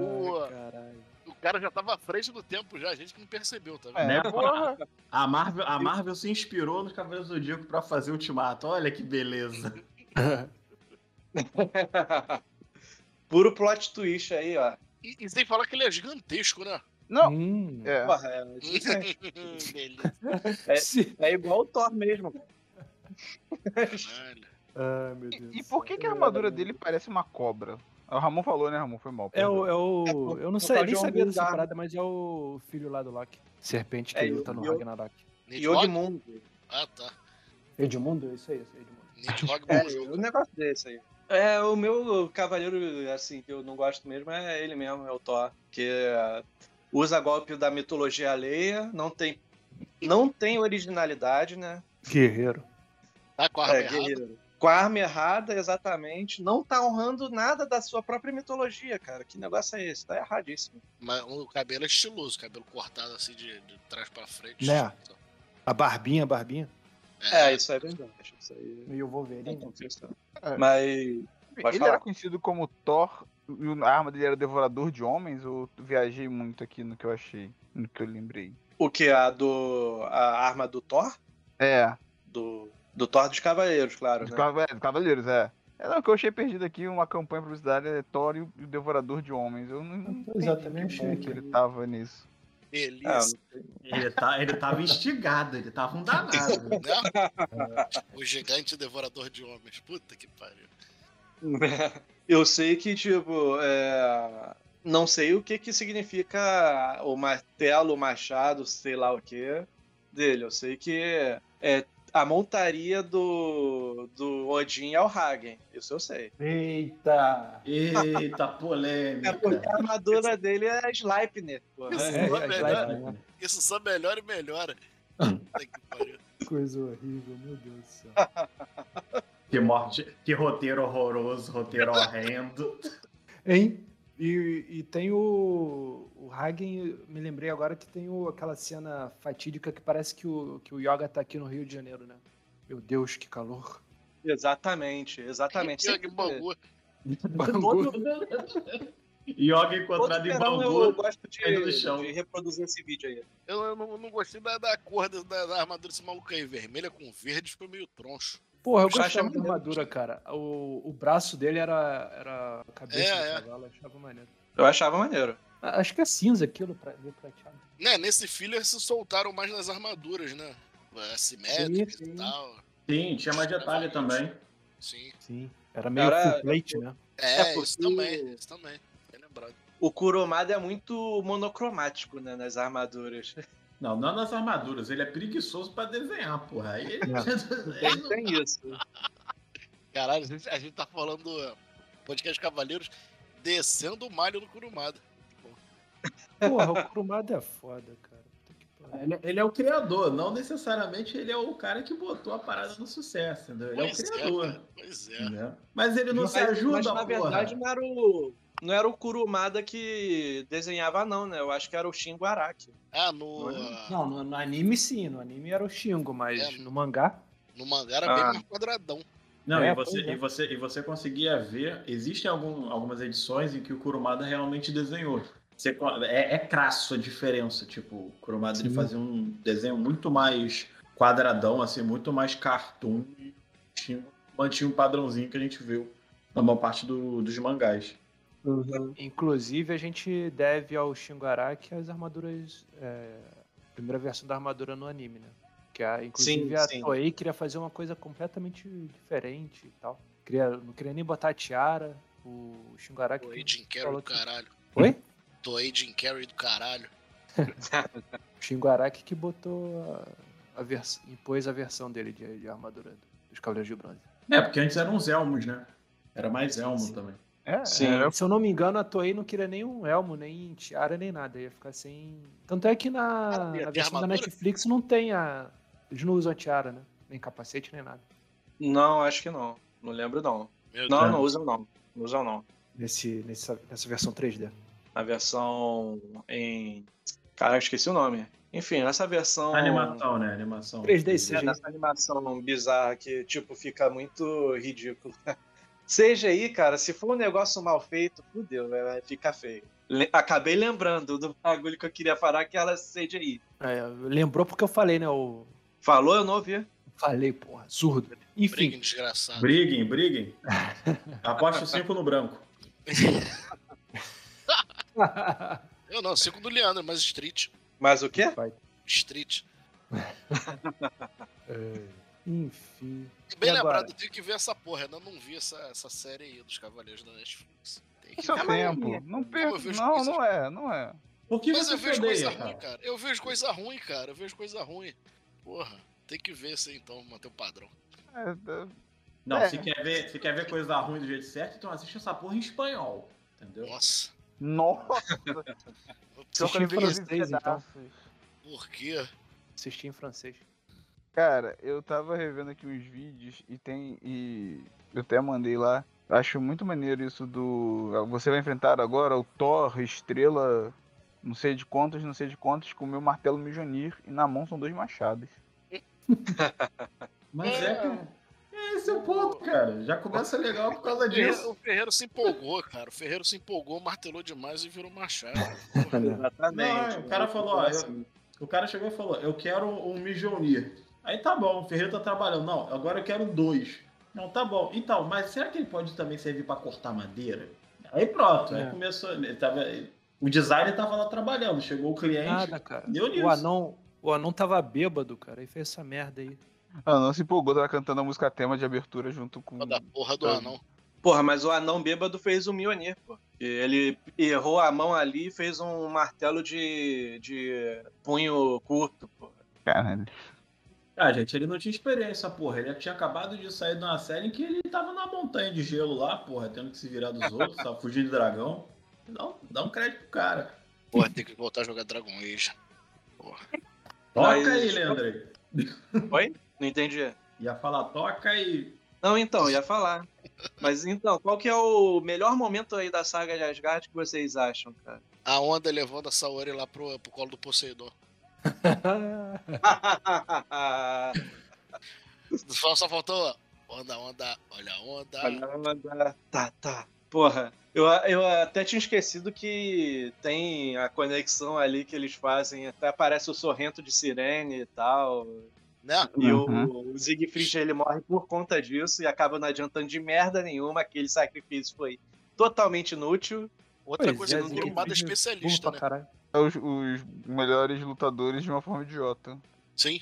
O, Caralho. o cara já tava à frente do tempo já, a gente que não percebeu, tá vendo? É, Né? porra. A Marvel, a Marvel se inspirou nos Cavaleiros do Zodíaco pra fazer o Ultimato. Olha que beleza. [laughs] Puro plot twist aí, ó. E, e sem falar que ele é gigantesco, né? Não, Hum. é. Porra, é, [laughs] Beleza. Se- é igual o Thor mesmo. Caralho. Ah, meu Deus. E, e por que, que a armadura dele parece uma cobra? O Ramon falou, né, Ramon? Foi mal. É o, é o. É eu não sei, nem sabia dessa lugar. parada, mas é o filho lá do Loki. Serpente que É, luta e no o- Ragnarok. Yogmundo. Ah, tá. Edmundo? Isso aí, isso aí, Edmundo. Nidhogg É, um negócio desse aí. É, o meu cavaleiro, assim, que eu não gosto mesmo é ele mesmo, é o Thor. Que é, usa golpe da mitologia alheia, não tem, não tem originalidade, né? Guerreiro. Tá com a É, errada. guerreiro. Com a arma errada, exatamente. Não tá honrando nada da sua própria mitologia, cara. Que negócio é esse? Tá erradíssimo. Mas o cabelo é estiloso, cabelo cortado assim de, de trás pra frente. Né? A barbinha, a barbinha. É, isso é verdade. Isso aí. E o Wolverine. É. Mas. Pode Ele falar. era conhecido como Thor e a arma dele era devorador de homens? Ou viajei muito aqui no que eu achei, no que eu lembrei? O que? A do. A arma do Thor? É, Do. Do Thor dos Cavaleiros, claro. dos Né? Cava- é, dos Cavaleiros, é. É não, que eu achei perdido aqui, uma campanha publicitária é Thor e o e o Devorador de Homens. Eu não, não Exatamente, que que ele tava nisso. Ah, Beleza. Ele, tá, ele tava instigado, ele tava um danado. [laughs] Né? o gigante devorador de homens. Puta que pariu. [laughs] Eu sei que, tipo, é, não sei o que que significa o martelo, o machado, sei lá o que dele. Eu sei que é a montaria do, do Odin é o Hagen. Isso eu sei. Eita! Eita, É [laughs] polêmica. porque a armadura dele é Sleipnir. porra. Isso É, só é, melhora. né? Isso só melhora e melhora. [laughs] Que. Coisa horrível, meu Deus do céu. Que morte, que roteiro horroroso, roteiro horrendo. Hein? E, e tem o. O Hagen, me lembrei agora que tem o, aquela cena fatídica que parece que o, que o Yoga tá aqui no Rio de Janeiro, né? Meu Deus, que calor. Exatamente, exatamente. Que Bangu. Bangu. [laughs] Yoga encontrado em verão eu Bangu. gosto de, chão. de reproduzir esse vídeo aí. Eu, eu não, não gostei da, da cor da, da armadura desse maluco aí. Vermelha com verde ficou meio troncho. Porra, eu Acho gostava da armadura, cara. O, o braço dele era, era a cabeça É, do é. cavalo, eu achava maneiro. Eu achava maneiro. Ah, Acho que é cinza aquilo, pra ver prateado. Né, nesse filler se soltaram mais nas armaduras, né? Assimétricas Sim, sim. e tal. Sim, tinha mais detalhe também. Sim. Sim. Era meio Era- full plate, né? É, É, porque isso também. Isso também. Bem lembrado. O Kurumada é muito monocromático né, nas armaduras. [laughs] Não, não nas armaduras. Ele é preguiçoso pra desenhar, porra. Aí ele, [laughs] ele não- Tem isso. Caralho, a gente, a gente tá falando do podcast Cavaleiros descendo o malho no Kurumada. Porra, o Kurumada é foda, cara. Ele, ele é o criador, não necessariamente ele é o cara que botou a parada no sucesso, entendeu? Ele é o Pois é, criador. cara. Pois é. entendeu? Mas ele não se Mas- ajuda, mas, na porra. verdade não era o. não era o Kurumada que desenhava, não, né? Eu acho que era o Shingo Araki. Ah, no, Não, no, no anime sim, no anime era o Shingo, mas É. no mangá. no mangá era bem Ah. mais quadradão. Não, É, e, você, é. e, você, e você conseguia ver, existem algum- algumas edições em que o Kurumada realmente desenhou. Você é, é crasso a diferença, tipo, o Kurumada ele fazia um desenho muito mais quadradão, assim, muito mais cartoon, e tinha, mantinha um padrãozinho que a gente viu na maior parte do- dos mangás. Inclusive, a gente deve ao Shingo Araki as armaduras. É, a primeira versão da armadura no anime, né? Que a, inclusive Sim, a sim. Toei queria fazer uma coisa completamente diferente e tal. Queria, não queria nem botar a tiara. O Shingo Araki. Toei Jim Carrey do que- caralho. Oi? Toei Jim Carrey do caralho. O Shingo Araki que botou a, a vers... impôs a versão dele de, de armadura dos Cavaleiros de Bronze. É, porque antes eram os elmos, né? Era mais elmo Sim. também. É, Sim. era- Se eu não me engano, a Toei não queria nem um elmo, nem tiara, nem nada. Ia ficar sem. Tanto é que na, Ah, na versão da? Netflix não tem a. Eles não usam tiara, né? Nem capacete, nem nada. Não, acho que não. Não lembro, não. Meu Não, Deus. não usam, não. Não usam, não. Nesse, nessa, nessa versão 3D. A versão em. Cara, eu esqueci o nome. Enfim, nessa versão. Animação, né? Animação. 3D e É, CGI. nessa animação bizarra que, tipo, fica muito ridículo. [laughs] CGI, cara, se for um negócio mal feito, fudeu, vai vai ficar feio. Le- Acabei lembrando do bagulho que eu queria falar, que era CGI. É, lembrou porque eu falei, né? Eu Falou, eu não ouvi. falei, porra, surdo. Enfim, Briguem, desgraçado. Briguem, briguem. Aposto 5 no branco. [laughs] Eu não, cinco do Leandro, mas Street. Mas o quê? Street. [laughs] É, enfim. Bem E lembrado, eu tenho que ver essa porra. Ainda não vi essa, essa série aí dos Cavaleiros da Netflix. Tem que Seu ver. tempo. Não vejo Não, coisas- não é, não é. Por que Mas você eu vejo coisa odeia, ruim, cara? cara. Eu vejo coisa ruim, cara. Eu vejo coisa ruim. Porra, tem que ver isso aí então, manter o padrão. É, é, Não, É. se, quer ver, se quer ver coisa ruim do jeito certo, então assiste essa porra em espanhol. Entendeu? Nossa. Nossa, [laughs] que Assisti em francês, então. Por quê? Assisti em francês. Cara, eu tava revendo aqui uns vídeos e tem. E eu até mandei lá. Acho muito maneiro isso do. Você vai enfrentar agora o Thor, estrela, não sei de quantos, não sei de quantos, com o meu martelo Mijonir e na mão são dois machados. [laughs] Mas é. É esse é o ponto, cara. Já começa legal por causa disso. o Ferreiro se empolgou, cara. O Ferreiro se empolgou, martelou demais e virou machado. [laughs] Exatamente. Não, o cara falou, ó, eu- O cara chegou e falou: Eu quero um Mijonir. Aí tá bom, o Ferreira tá trabalhando. Não, agora eu quero dois. Não, tá bom. Então, mas será que ele pode também servir pra cortar madeira? Aí pronto, aí É. começou. Ele tava, o designer tava lá trabalhando. Chegou o cliente. Nada, cara. Deu nisso. O anão, o anão tava bêbado, cara, e fez essa merda aí. Ah, não se empolgou, tava cantando a música tema de abertura junto com. da porra do anão. Porra, mas o anão bêbado fez o Mjolnir, pô. E Ele errou a mão ali e fez um martelo de, de punho curto, pô. Caralho. Ah, gente, ele não tinha experiência, porra. Ele tinha acabado de sair de uma série em que ele tava na montanha de gelo lá, porra, tendo que se virar dos outros, tava fugindo de dragão. Dá um, dá um crédito pro cara. Porra, tem que voltar a jogar Dragon Age. Porra. Toca Mas- aí, Leandro. Oi? Não entendi. Ia falar, toca aí. Não, então, ia falar. Mas então, qual que é o melhor momento aí da saga de Asgard que vocês acham, cara? A onda levando a Saori lá pro, pro colo do Poseidon. Só, só faltou onda, onda, olha a onda. Olha, tá, tá. Porra, eu, eu até tinha esquecido que tem a conexão ali que eles fazem. Até aparece o Sorrento de Sirene e tal. Né? E Uhum. o, o Siegfried ele morre por conta disso e acaba não adiantando de merda nenhuma. Aquele sacrifício foi totalmente inútil. Outra Pois coisa é, que o Siegfried Kurumada é especialista, né? É Os, os melhores lutadores de uma forma idiota. Sim.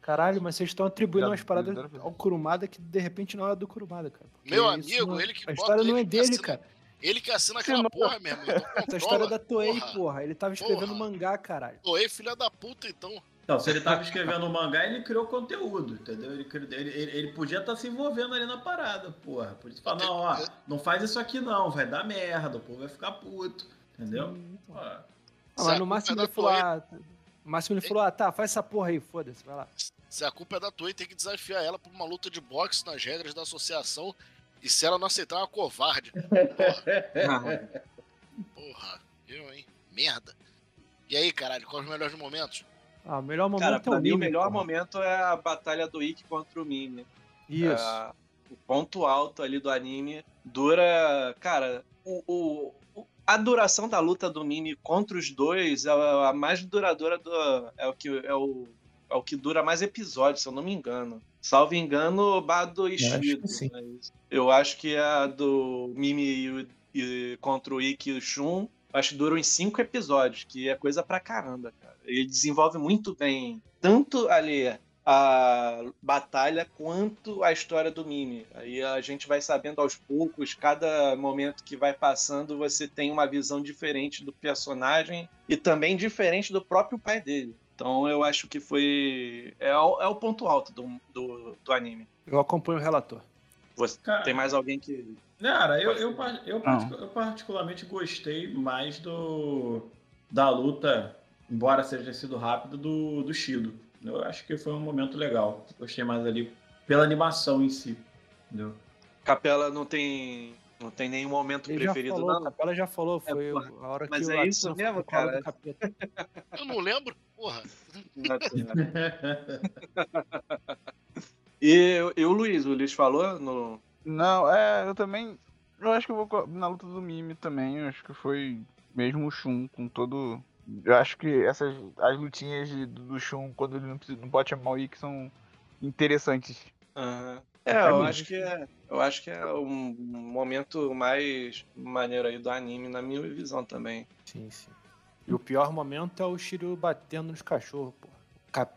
Caralho, mas vocês estão atribuindo Já- umas paradas ao Kurumada que de repente não é do Kurumada, cara. Porque Meu amigo, não- ele que A bota, história não ele é que dele, assina- cara. Ele que assina aquela não- porra, meu irmão. Então Essa história é da Toei, porra. porra. Ele tava escrevendo Porra. mangá, caralho. Toei, filha da puta, então. Então, se ele tava escrevendo um mangá, ele criou conteúdo, entendeu? Ele, ele, ele, ele podia estar se envolvendo ali na parada, porra. Por isso fala, não, ó, não faz isso aqui não, vai dar merda, o povo vai ficar puto, entendeu? Hum, Ah, mas a no culpa máximo é ele da falou, ah, no máximo ele falou, ah, tá, faz essa porra aí, foda-se, vai lá. Se a culpa é da Toei, tem que desafiar ela pra uma luta de boxe nas regras da associação E se ela não aceitar, é uma covarde. Porra, [laughs] porra. Eu, hein? Merda. E aí, caralho, quais os melhores momentos? Ah, o melhor momento Cara, é pra o mim o melhor porra. momento é a batalha do Ikki contra o Mimi. Isso. É, o ponto alto ali do anime dura. Cara, o, o- a duração da luta do Mimi contra os dois é a, mais duradoura do. É o, que, é, o, é o que dura mais episódios, se eu não me engano. Salvo engano, Bado e Shido. Eu acho que a do Mimi e o- e contra o Ikki e o Shun. Acho que duram em cinco episódios, que é coisa pra caramba, cara. Ele desenvolve muito bem tanto ali a batalha quanto a história do Mimi. Aí a gente vai sabendo aos poucos, cada momento que vai passando, você tem uma visão diferente do personagem e também diferente do próprio pai dele. Então eu acho que foi. É o, é o ponto alto do, do, do anime. Eu acompanho o relator. Você, Cara, tem mais alguém que. Cara, eu, eu, eu, Não. eu particularmente gostei mais do da luta, embora seja sido rápido, do, do Shido. Eu acho que foi um momento legal. Gostei mais ali pela animação em si. Entendeu? Capela não tem. Não tem nenhum momento Ele já preferido, falou, não. Capela já falou, É, foi porra. a hora Mas que é o isso mesmo, cara? [laughs] Eu não lembro. Porra. Não [laughs] tem. E, e o Luiz, o Luiz falou no. Não, é, eu também. Eu acho que eu vou na luta do Mimi também. Eu acho que foi mesmo o Shun com todo. Eu acho que essas. As lutinhas de- do Shun quando ele não, precisa, não pode chamar o Ikki são interessantes. Aham. É, eu acho que é. Eu acho que é um momento mais maneiro aí do anime, na minha visão também. Sim, sim. E o pior momento é o Shiryu batendo nos cachorros, pô.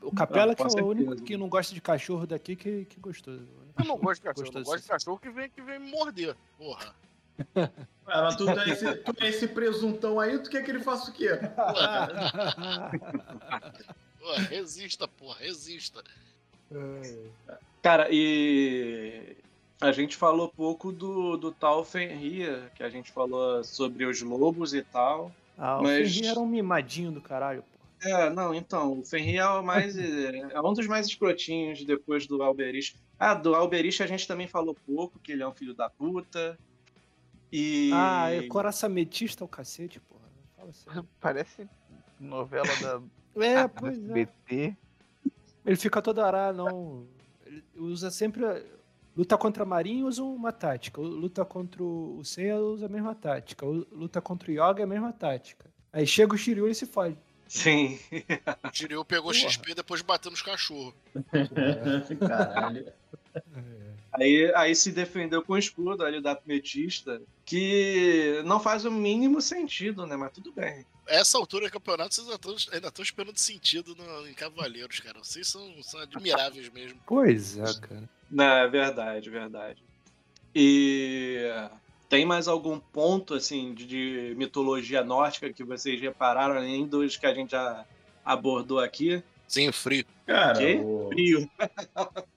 O Capela Ah, que com é o único que não gosta de cachorro daqui que, que gostou. Eu não gosto de cachorro. Eu não gosto de cachorro que vem, que vem me morder. Porra. Ah, tu é, esse, tu é esse presuntão aí, tu quer que ele faça o quê? Porra, resista, porra, resista. Cara, e a gente falou pouco do, do tal Fenrir, que a gente falou sobre os lobos e tal. ah, o Mas- Fenrir era um mimadinho do caralho, pô. É, não, então, o Fenrir é o mais. [laughs] é um dos mais escrotinhos depois do Alberich. Ah, do Alberich a gente também falou pouco, que ele é um filho da puta. E. Ah, é coração ametista o cacete, porra. Fala sério. [laughs] Parece novela da [laughs] É, pois é. BT. Ele fica toda hora, não. Ele usa sempre. Luta contra a Marinha usa uma tática. Luta contra o Seiya usa a mesma tática. Luta contra o Yoga é a mesma tática. Aí chega o Shiryu e se fode. Sim. O Shiryu pegou Porra. XP depois de bater nos cachorros. [laughs] Caralho. [laughs] Aí, aí se defendeu com o escudo ali da Ametista, que não faz o mínimo sentido, né? Mas tudo bem. Essa altura do campeonato, vocês ainda estão- ainda estão esperando sentido no- em Cavaleiros, cara. Vocês são, são admiráveis mesmo. Pois é, cara. Não, é verdade, verdade. E tem mais algum ponto assim de, de mitologia nórdica que vocês repararam, além dos que a gente já abordou aqui? Sim, frio. Cara, o, Frio. [laughs]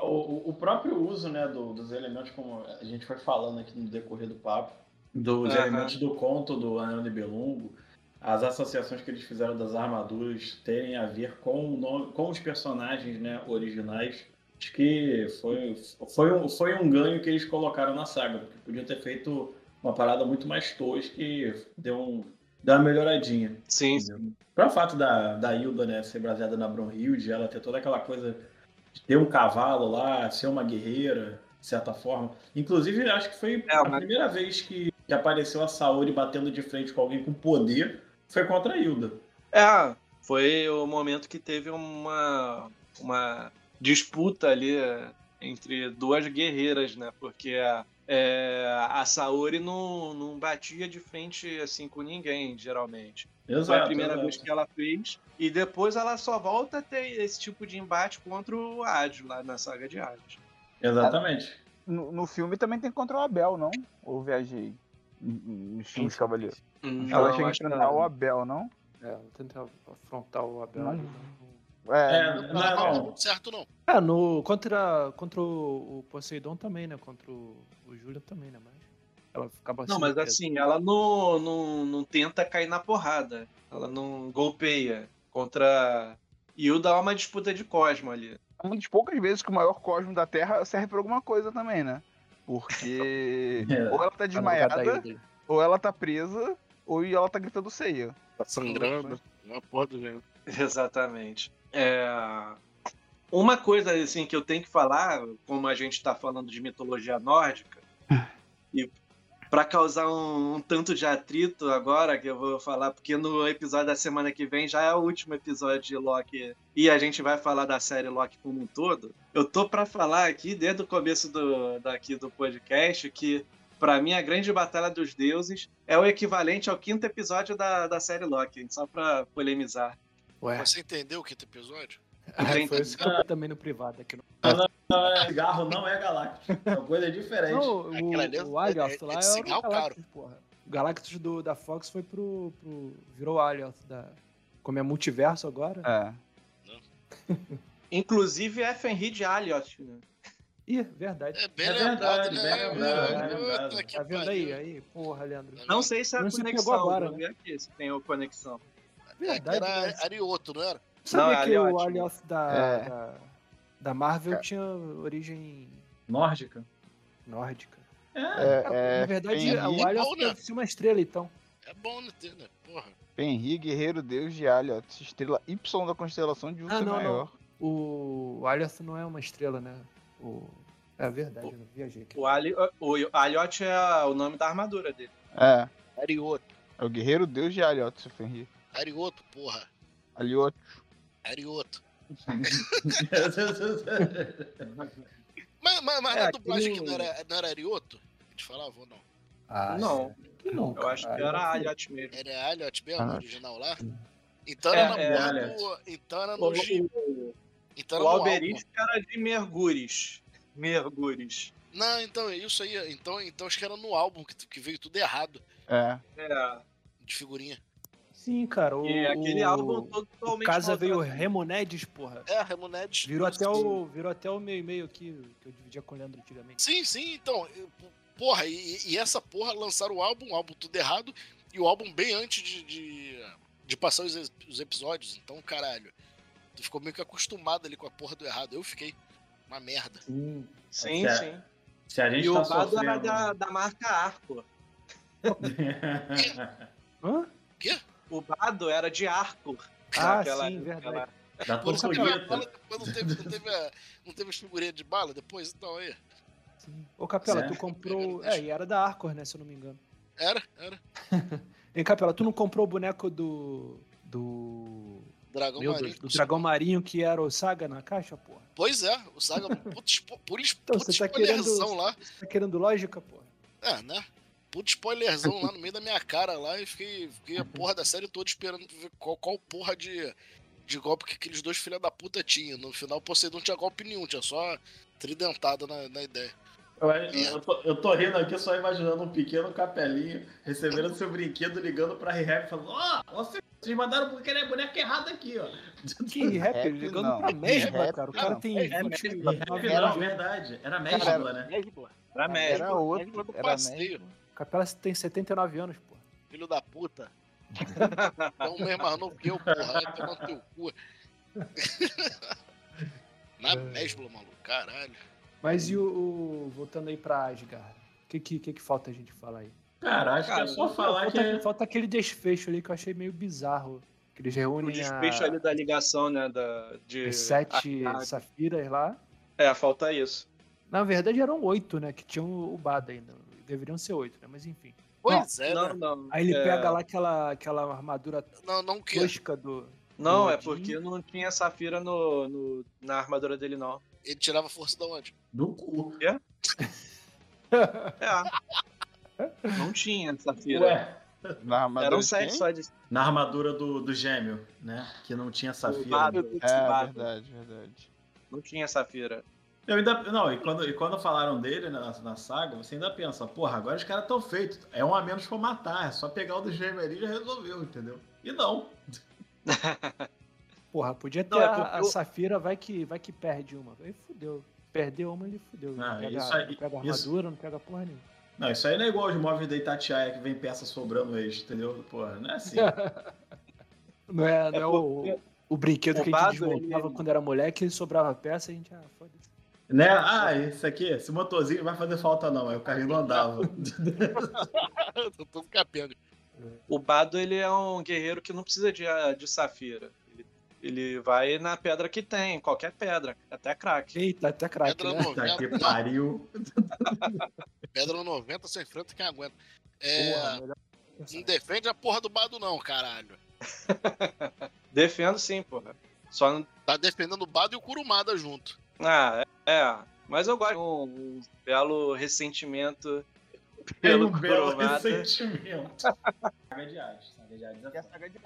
o, o próprio uso né, do- dos elementos, como a gente foi falando aqui no decorrer do papo, dos Aham. elementos do conto do Anel de Belungo, as associações que eles fizeram das armaduras terem a ver com, nome- com os personagens né, originais, acho que foi, foi, um, foi um ganho que eles colocaram na saga, porque podiam ter feito uma parada muito mais tosca e deu, um, deu uma melhoradinha. Sim, Entendeu? Para o fato da, da Hilda né, ser baseada na Brunhilde, ela ter toda aquela coisa de ter um cavalo lá, ser uma guerreira, de certa forma. Inclusive, acho que foi É, a mas- primeira vez que, que apareceu a Saori batendo de frente com alguém com poder, foi contra a Hilda. É, foi o momento que teve uma, uma disputa ali é, entre duas guerreiras, né? Porque a, é, a Saori não, não batia de frente assim com ninguém, geralmente. Exato. Foi a primeira exato. vez que ela fez. E depois ela só volta a ter esse tipo de embate contra o Hades, lá na saga de Hades. Exatamente. No, no filme também tem contra o Abel, não? Ou viajei? Nos filmes Cavaleiros. Hum, Ela não, chega a enfrentar o Abel, não? É, vou tentar afrontar o Abel. Não. É, É, Não, não, não, não. não, certo não. É, no, contra, contra o, o Poseidon também, né? Contra o, o Júlio também, né? Mas ela acaba Não, mas presa. assim, ela não, não, não tenta cair na porrada. Ela não golpeia contra. Hilda é uma disputa de Cosmo ali. é uma das poucas vezes que o maior cosmo da Terra serve pra alguma coisa também, né? Porque [laughs] É. ou ela tá desmaiada, Hidra. ou ela tá presa, ou ela tá gritando ceia. Tá sangrando. Uma porra do. [laughs] Exatamente. É, Uma coisa assim que eu tenho que falar, como a gente está falando de mitologia nórdica, [laughs] e para causar um, um tanto de atrito agora que eu vou falar, porque no episódio da semana que vem já é o último episódio de Loki e a gente vai falar da série Loki como um todo. Eu tô para falar aqui desde o começo do daqui do podcast que para mim a grande batalha dos deuses é o equivalente ao quinto episódio da, da série Loki, só para polemizar. Ué, Você entendeu o quinto episódio? é, foi isso que eu também no privado aqui. No... Não, é cigarro não é galáctico. É uma coisa diferente. Não, [laughs] é- o, o Alioth é- é lá de era cigarro o Galactus, porra. O Galactus do, da Fox foi pro, pro... virou o Alioth da... Como é multiverso agora. É. [laughs] Inclusive é Fenrir Alioth, né? Ih, verdade. É bem É lembrado, verdade, né? bem lembrado, lembrado. Tá vendo aí? Aí, porra, Leandro. Não sei se é a Não conexão. agora, ver aqui se tem a conexão. Verdade, Era né? Arioto, não era? Sabia Não, que o Alioth. Alioth da, É. da, da Marvel tinha origem Nórdica. nórdica. É. É, Na verdade, o Alioth bom, né? deve ser uma estrela, então. É bom, né? ter, né? Porra. Fenrir, guerreiro deus de Alioth, estrela Y da constelação de Ursa Ah, não, Maior. O Alioth não é uma estrela, né? O... É verdade, eu viajei aqui. O, Ali, o Alioth é o nome da armadura dele. É, Arioto. é o guerreiro deus de Alioth, seu Fenrir. Arioto, porra. Alioth. Arioto. [laughs] Mas, mas, mas É, na dublagem que não era, não era Arioto? Te falava ou não? Ah, Não. que não, Eu acho que era Alioth mesmo. Era Alioth mesmo, Ah. original lá? Então É, era na é, porra Alioth. do. Então era no Então o Alberich era de Mergures. Mergures. Não, então é isso aí. Então, então acho que era no álbum que, que veio tudo errado É. É, de figurinha. Sim, cara. O, e aquele o, álbum o totalmente Casa veio. Remonedes, porra. É, Remonedes. Virou até o, virou até o meio e meio aqui que eu dividia com o Leandro antigamente. Sim, sim, então. Porra, e, e essa porra lançaram o álbum, o álbum tudo errado, e o álbum bem antes de, de, de passar os, os episódios. Então, caralho, tu ficou meio que acostumado ali com a porra do errado. Eu fiquei uma merda. Sim. Sim, É. sim. Se a gente E o tá Bado era sofrendo... da, da marca Arco. [laughs] Hã? O Bado era de Arco. Ah, Naquela- sim, verdade. naquela- da Pô, aquela não teve, não teve, a- não teve as figurinhas de bala depois? Então aí. Sim. Ô, Capela, Certo. tu comprou. É, e era da Arcor, né? Se eu não me engano. Era, era. [laughs] Hein, Capela, tu não comprou o boneco do. Do. Dragão Meu Marinho. Deus, do Dragão Marinho que era o Saga na caixa, porra? Pois é, o Saga, spo- puto, Então, você tá querendo- lá. Tá querendo lógica, porra? É, né? Puto spoilerzão lá no meio da minha cara lá e fiquei, fiquei a porra da série toda esperando ver qual, qual porra de, de golpe que aqueles dois filha da puta tinham. No final, o Poseidon não tinha golpe nenhum, tinha só tridentada na, na ideia. Eu, eu tô, eu tô rindo aqui só imaginando um pequeno capelinho recebendo seu brinquedo, ligando pra Rehab falando: Ó, vocês vocês mandaram porque ele é boneco errado aqui, ó. [laughs] Que rap, ligando não. pra mesma, Rap cara. O cara não. tem É 20 Rehab Era- não, verdade. Era Mesbla, né? Era médico. Era outro. Era passeio. Capela tem 79 anos, porra. Filho da puta. [laughs] É um mesmo mais novo que eu, porra. Vai tomar no teu cu. [laughs] Na mesma, maluco. Caralho. Mas e o. o- voltando aí pra Asgard? O que, que, que, que falta a gente falar aí? Cara, acho Cara, que é só falar falta, que. falta aquele desfecho ali que eu achei meio bizarro. Que eles O reúnem desfecho a, ali da ligação, né? Da, de sete Ah, safiras lá. É, falta isso. Na verdade eram oito, né? Que tinham o Bada ainda. Deveriam ser oito, né? Mas enfim. Pois é, Não, né? não. Aí ele é, pega lá aquela, aquela armadura Não, não que. tosca do. Não, do é porque não tinha safira no, no- na armadura dele, não. Ele tirava força da onde? Do cu. É. [laughs] Não tinha safira. Ué, Na armadura de sete quem? só de. na armadura do, do gêmeo, né? Que não tinha safira. É, verdade, verdade. Não tinha safira. Eu ainda, não, e quando, e quando falaram dele na, na saga, você ainda pensa, porra, agora os caras estão feitos. É um a menos pra matar, é só pegar o do gêmeo ali e já resolveu, entendeu? E não. [laughs] Porra, podia ter Não, é a, porque a eu- Safira, vai que, vai que perde uma. Aí fudeu. Perdeu uma, ele fudeu. Não, Ah, pega, isso aí- não pega isso- armadura, não pega porra nenhuma. Não, isso aí não é igual os móveis da Itatiaia que vem peça sobrando ex, entendeu? Porra, não é assim. [laughs] Não é, não é, É o, O brinquedo O que a gente Bado, desmontava ele- quando era moleque, sobrava peça, a gente, ah, foda-se. Né? Ah, isso aqui, esse motorzinho não vai fazer falta não, aí o carrinho não andava. [laughs] Tô capenga. O Bado, ele é um guerreiro que não precisa de, de safira. Ele, ele vai na pedra que tem, qualquer pedra, até crack. Eita, até craque, Pedra né? Puta que 90. pariu. [laughs] Pedra 90, você enfrenta quem aguenta. É, Porra, melhor- não defende a porra do Bado, não, caralho. [laughs] Defendo sim, porra. Só não. Tá defendendo o Bado e o Kurumada junto. Ah, é. é. Mas eu gosto de um, um belo ressentimento [laughs] pelo um belo ressentimento. [laughs] Saga de Hades, Saga de Hades é saga de-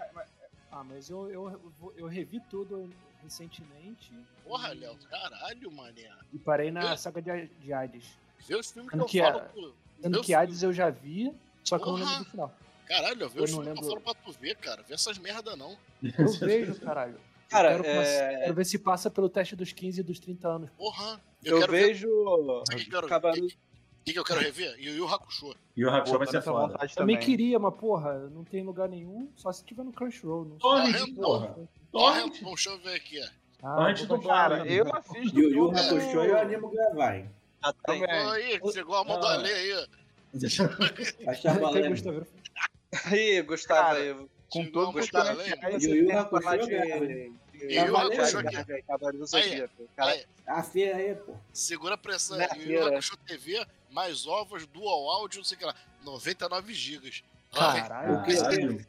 Ah, mas eu, eu, eu, eu revi tudo recentemente. Porra, e- Léo, caralho, mané. E parei na É. saga de, de Hades. Vê os filmes que eu que falo. pô. Sendo que os Hades eu já vi, só que eu não Porra! lembro do final. Caralho, vê Eu os não filmes que eu falo pra tu ver, cara. Vê essas merda, não. Eu vejo, caralho. Cara, eu quero, é, quero ver se passa pelo teste dos 15 e dos 30 anos. Porra. eu, quero ver. vejo. O que eu quero O que, que eu quero rever? Yu Yu Hakusho. E o Hakusho vai ser nessa foda. Também também. queria, mas porra, não tem lugar nenhum, só se tiver no Crunchyroll. Torrent, porra. Torrent, deixa eu ver aqui. ó. Ah, Torrent vou do Cara, Eu assisto Yu Yu. Hakusho eu animo gravar, hein? Ah. Também. Pô, aí, chegou a mão do Ah. Ale aí, ó. [laughs] Achar valendo. Gustavo. Aí, Gustavo, Cara. Com Chegou a todos mão os do Ale. comerciais. Yu Yu que Hakusho Yu Hakusho de- aqui. Aí. Cara, Aí, A feira aí, pô. segura a pressão. Na Yu Yu feira. Hakusho TV, mais ovos, dual áudio, não sei o que lá. 99 gigas. Caralho. O? Caralho.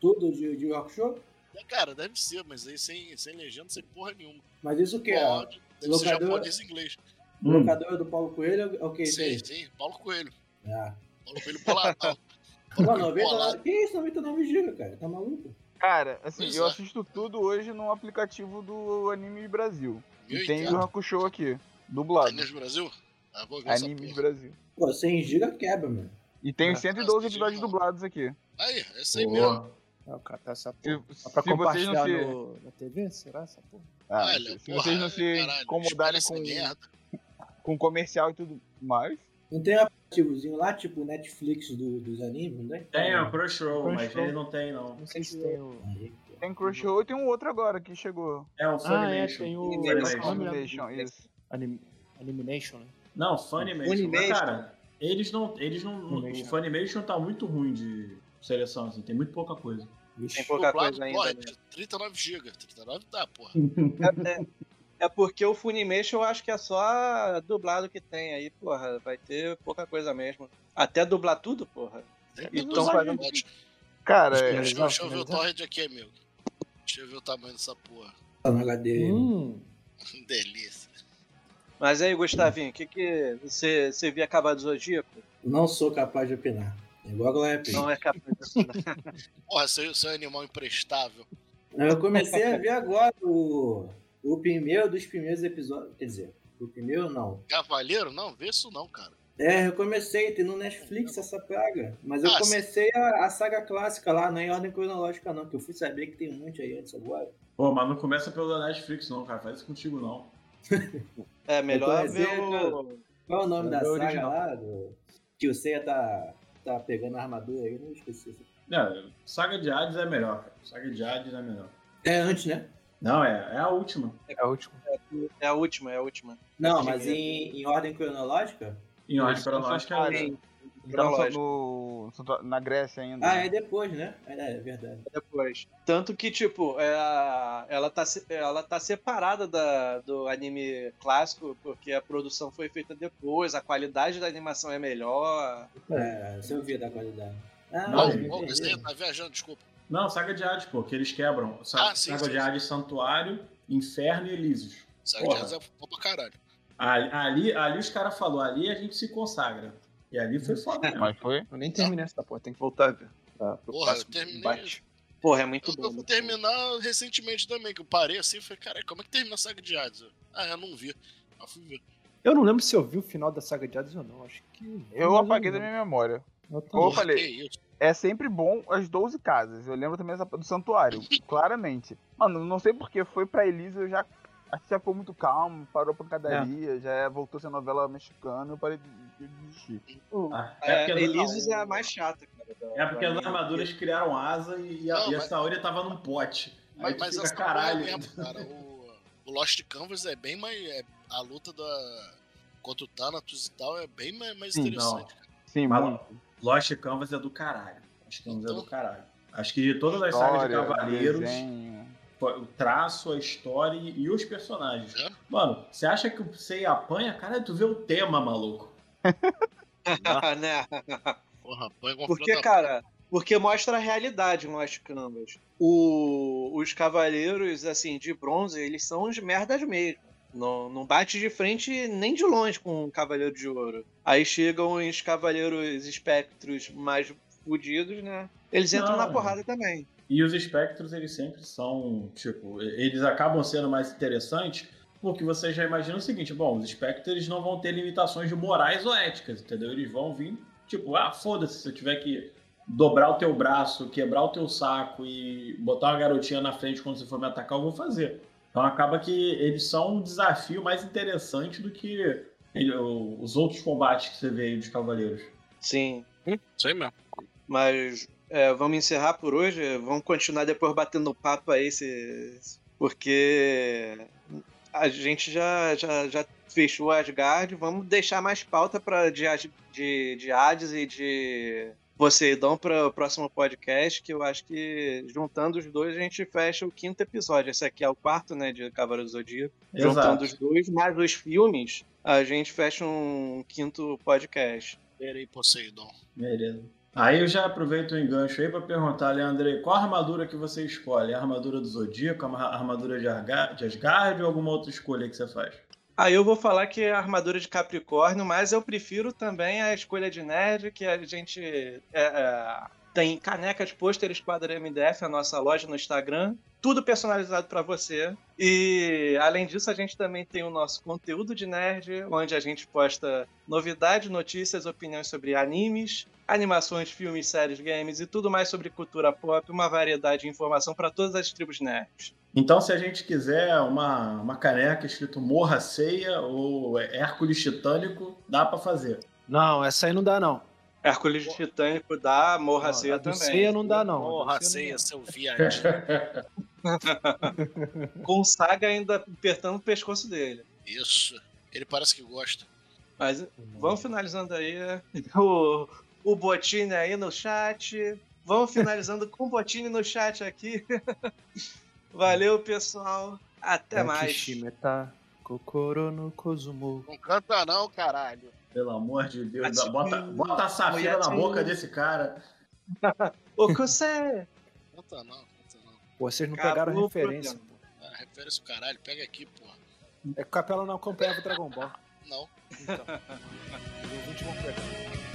Tudo de, de? É, Cara, deve ser, mas aí sem, sem legenda, sem porra nenhuma. Mas isso o quê? Dual ó? áudio, deve ser locador- japonês e inglês. O Hum. locador do Paulo Coelho é o que Sim, aí? sim, Paulo Coelho. Ah. Paulo Coelho. Pô, Coelho 99... bolado. Que isso, 99 GB, cara? Tá maluco? Cara, assim, Pois eu é. assisto tudo hoje no aplicativo do Anime Brasil. E e tem o. Hakusho aqui, dublado. Anime Brasil? Ah, vou ver porra. Brasil. Pô, 100 GB quebra, mano. E tem É. 112 Nossa, episódios não. dublados aqui. Aí, é isso aí mesmo. É, o cara tá essa Se, porra. se pra vocês não compartilhar se, no, na TV? Será essa porra? ah, Olha, se porra, vocês não se caralho, incomodarem com, com comercial e tudo mais, Não tem um aplicativozinho lá, tipo Netflix do- dos animes, não tem? Tem o Crunchyroll, mas Crunchyroll. ele não tem, não. Não sei se tem o. Tem Crunchyroll e tem um outro agora que chegou. É o Ah, é, Funimation. tem o. Funimation. Lembro. Animation, isso. Anim... Animation, né? Não, Funimation. Mas, Funimation. cara, eles não. Eles não. Funimation. O Funimation tá muito ruim de seleção, assim, tem muito pouca coisa. Tem pouca Dublado, coisa ainda. porra, né? 39 GB. 39 tá, porra. É porque o Funimation eu acho que é só dublado que tem aí, porra. Vai ter pouca coisa mesmo. Até dublar tudo, porra. Tem Então, fazendo- episódios. Cara, é, Deixa, eu- deixa eu ver o torrent aqui, amigo. Deixa eu ver o tamanho dessa porra. Tá no HD. Hum. [laughs] Delícia. Mas aí, Gustavinho, o que que você, você via Cavalo do Zodíaco? Não sou capaz de opinar. É igual a Glória. Não é capaz de [laughs] Porra, seu, seu animal imprestável. Eu comecei a ver agora o, o primeiro dos primeiros episódios. Quer dizer, o primeiro não. Cavaleiro? Não, vê isso não, cara. É, eu comecei, tem no Netflix essa praga. Mas eu Ah, comecei a, a saga clássica lá, não é em ordem cronológica não, que eu fui saber que tem um monte aí antes agora. Pô, mas não começa pelo da Netflix, não, cara. Faz isso contigo, não. [laughs] É melhor ver o. Qual é o nome É da saga original. lá? Do... Que o Seiya tá, tá pegando a armadura aí, não esqueci. É, Saga de Hades é melhor, cara. Saga de Hades é melhor. É antes, né? Não, é, é a última. É a última. É a última, é a última. Não, É mas primeiro. em, em ordem cronológica? Em ordem Isso, cronológica é última. Então, no, na Grécia ainda. Ah, é depois, né? É, é verdade. depois. Tanto que, tipo, é ela, tá, ela tá separada da, do anime clássico, porque a produção foi feita depois, a qualidade da animação é melhor. É, você ouvia da qualidade. Ah, Não, entendi. esse aí tá viajando, desculpa. Não, Saga de Hades, pô, que eles quebram. Sa- Ah, sim, Saga sim, de sim. Hades, Santuário, Inferno e Elísios. Saga Porra. de Hades é bom pra caralho. Ali, ali, ali os caras falaram, ali a gente se consagra. E ali foi foda. Mas foi? Eu nem terminei essa porra, tem que voltar a ver. Pra, pro Porra, eu terminei. embate. Porra, é muito Eu, bom. eu fui muito terminar recentemente também, que eu parei assim e falei, caralho, como é que termina a saga de Hades? Eu, Ah, eu não vi. Aí fui ver. Eu não lembro se eu vi o final da saga de Hades ou não. Acho que. Eu não apaguei da minha memória. Eu eu também. falei, Que isso? É sempre bom as 12 casas. Eu lembro também essa do santuário, claramente. Mano, não sei porque foi pra Elisa, eu já. Acho que já ficou muito calmo, parou a pancadaria, já é- voltou a ser novela mexicana, eu parei de, de desistir. Ah, É, porque- Elisos é a mais chata, cara. É porque as armaduras criaram asa e, e a, Não, e a mas- Saori tava num pote. Mas, mas fica, essa caralho. mesmo, cara. O, o Lost Canvas é bem mais. é- a luta da. contra o Thanatos e tal é bem mais, mais Sim, interessante. cara. Sim, Mas muito. Lost Canvas é do caralho. Lost Canvas é do Então- caralho. Acho que de todas as sagas de História, Cavaleiros, desenho. o traço, a história e os personagens. É? Mano, você acha que o Sei apanha? Cara, tu vê o tema, maluco. [laughs] né? Porra, põe com Porque, cara, porque mostra a realidade no Lost Canvas. O, os cavaleiros, assim, de bronze, eles são uns merdas mesmo. Não, não bate de frente nem de longe com um cavaleiro de ouro. Aí chegam os cavaleiros espectros mais fudidos, né? Eles entram Não. na porrada também. E os espectros, eles sempre são, tipo, eles acabam sendo mais interessantes porque você já imagina o seguinte, bom, os espectros eles não vão ter limitações de morais ou éticas, entendeu? Eles vão vir, tipo, ah, foda-se, se eu tiver que dobrar o teu braço, quebrar o teu saco e botar uma garotinha na frente quando você for me atacar, eu vou fazer. Então acaba que eles são um desafio mais interessante do que ele- o- os outros combates que você vê aí dos cavaleiros. Sim. Isso aí mesmo. Mas é, vamos encerrar por hoje. Vamos continuar depois batendo papo aí, se... porque a gente já, já, já fechou Asgard. Vamos deixar mais pauta para de, de, de Hades e de Poseidon para o próximo podcast, que eu acho que juntando os dois a gente fecha o quinto episódio. Esse aqui é o quarto, né, de Cavaleiro do Zodíaco. Juntando os dois, mais os filmes, a gente fecha um quinto podcast. Pera aí, Poseidon. Beleza. Aí eu já aproveito o engancho aí pra perguntar, Leandrei, qual a armadura que você escolhe? A armadura do Zodíaco, a armadura de Asgard ou alguma outra escolha que você faz? Aí eu vou falar que é a armadura de Capricórnio, mas eu prefiro também a escolha de nerd, que a gente é, é, tem canecas, pôsteres, quadro MDF, a nossa loja no Instagram, tudo personalizado para você. E além disso, a gente também tem o nosso conteúdo de nerd, onde a gente posta novidades, notícias, opiniões sobre animes, animações, filmes, séries, games e tudo mais sobre cultura pop, uma variedade de informação para todas as tribos nerds. Então, se a gente quiser uma, uma caneca escrito Morra Ceia ou Hércules Titânico, dá pra fazer. Não, essa aí não dá, não. Hércules Titânico dá, Morra Não, Ceia também. Ceia não dá, não. Porra, A do Ceia seu viadinho. [laughs] com o Saga ainda apertando o pescoço dele. Isso. Ele parece que gosta. Mas vamos finalizando aí [laughs] o, o Botini aí no chat. Vamos finalizando com o Botini no chat aqui. [laughs] Valeu, pessoal. Até mais. Kokoro no Kozumo. Não canta não, caralho. Pelo amor de Deus, bota, bota a safira na boca desse cara. Ô, Kosé! Canta não, canta não. Pô, vocês não Acabou pegaram referência. pô. Ah, referência o caralho, pega aqui, porra. É que o Capela não acompanhava o Dragon Ball. Não. Então, [laughs] os ouvintes vão pegar.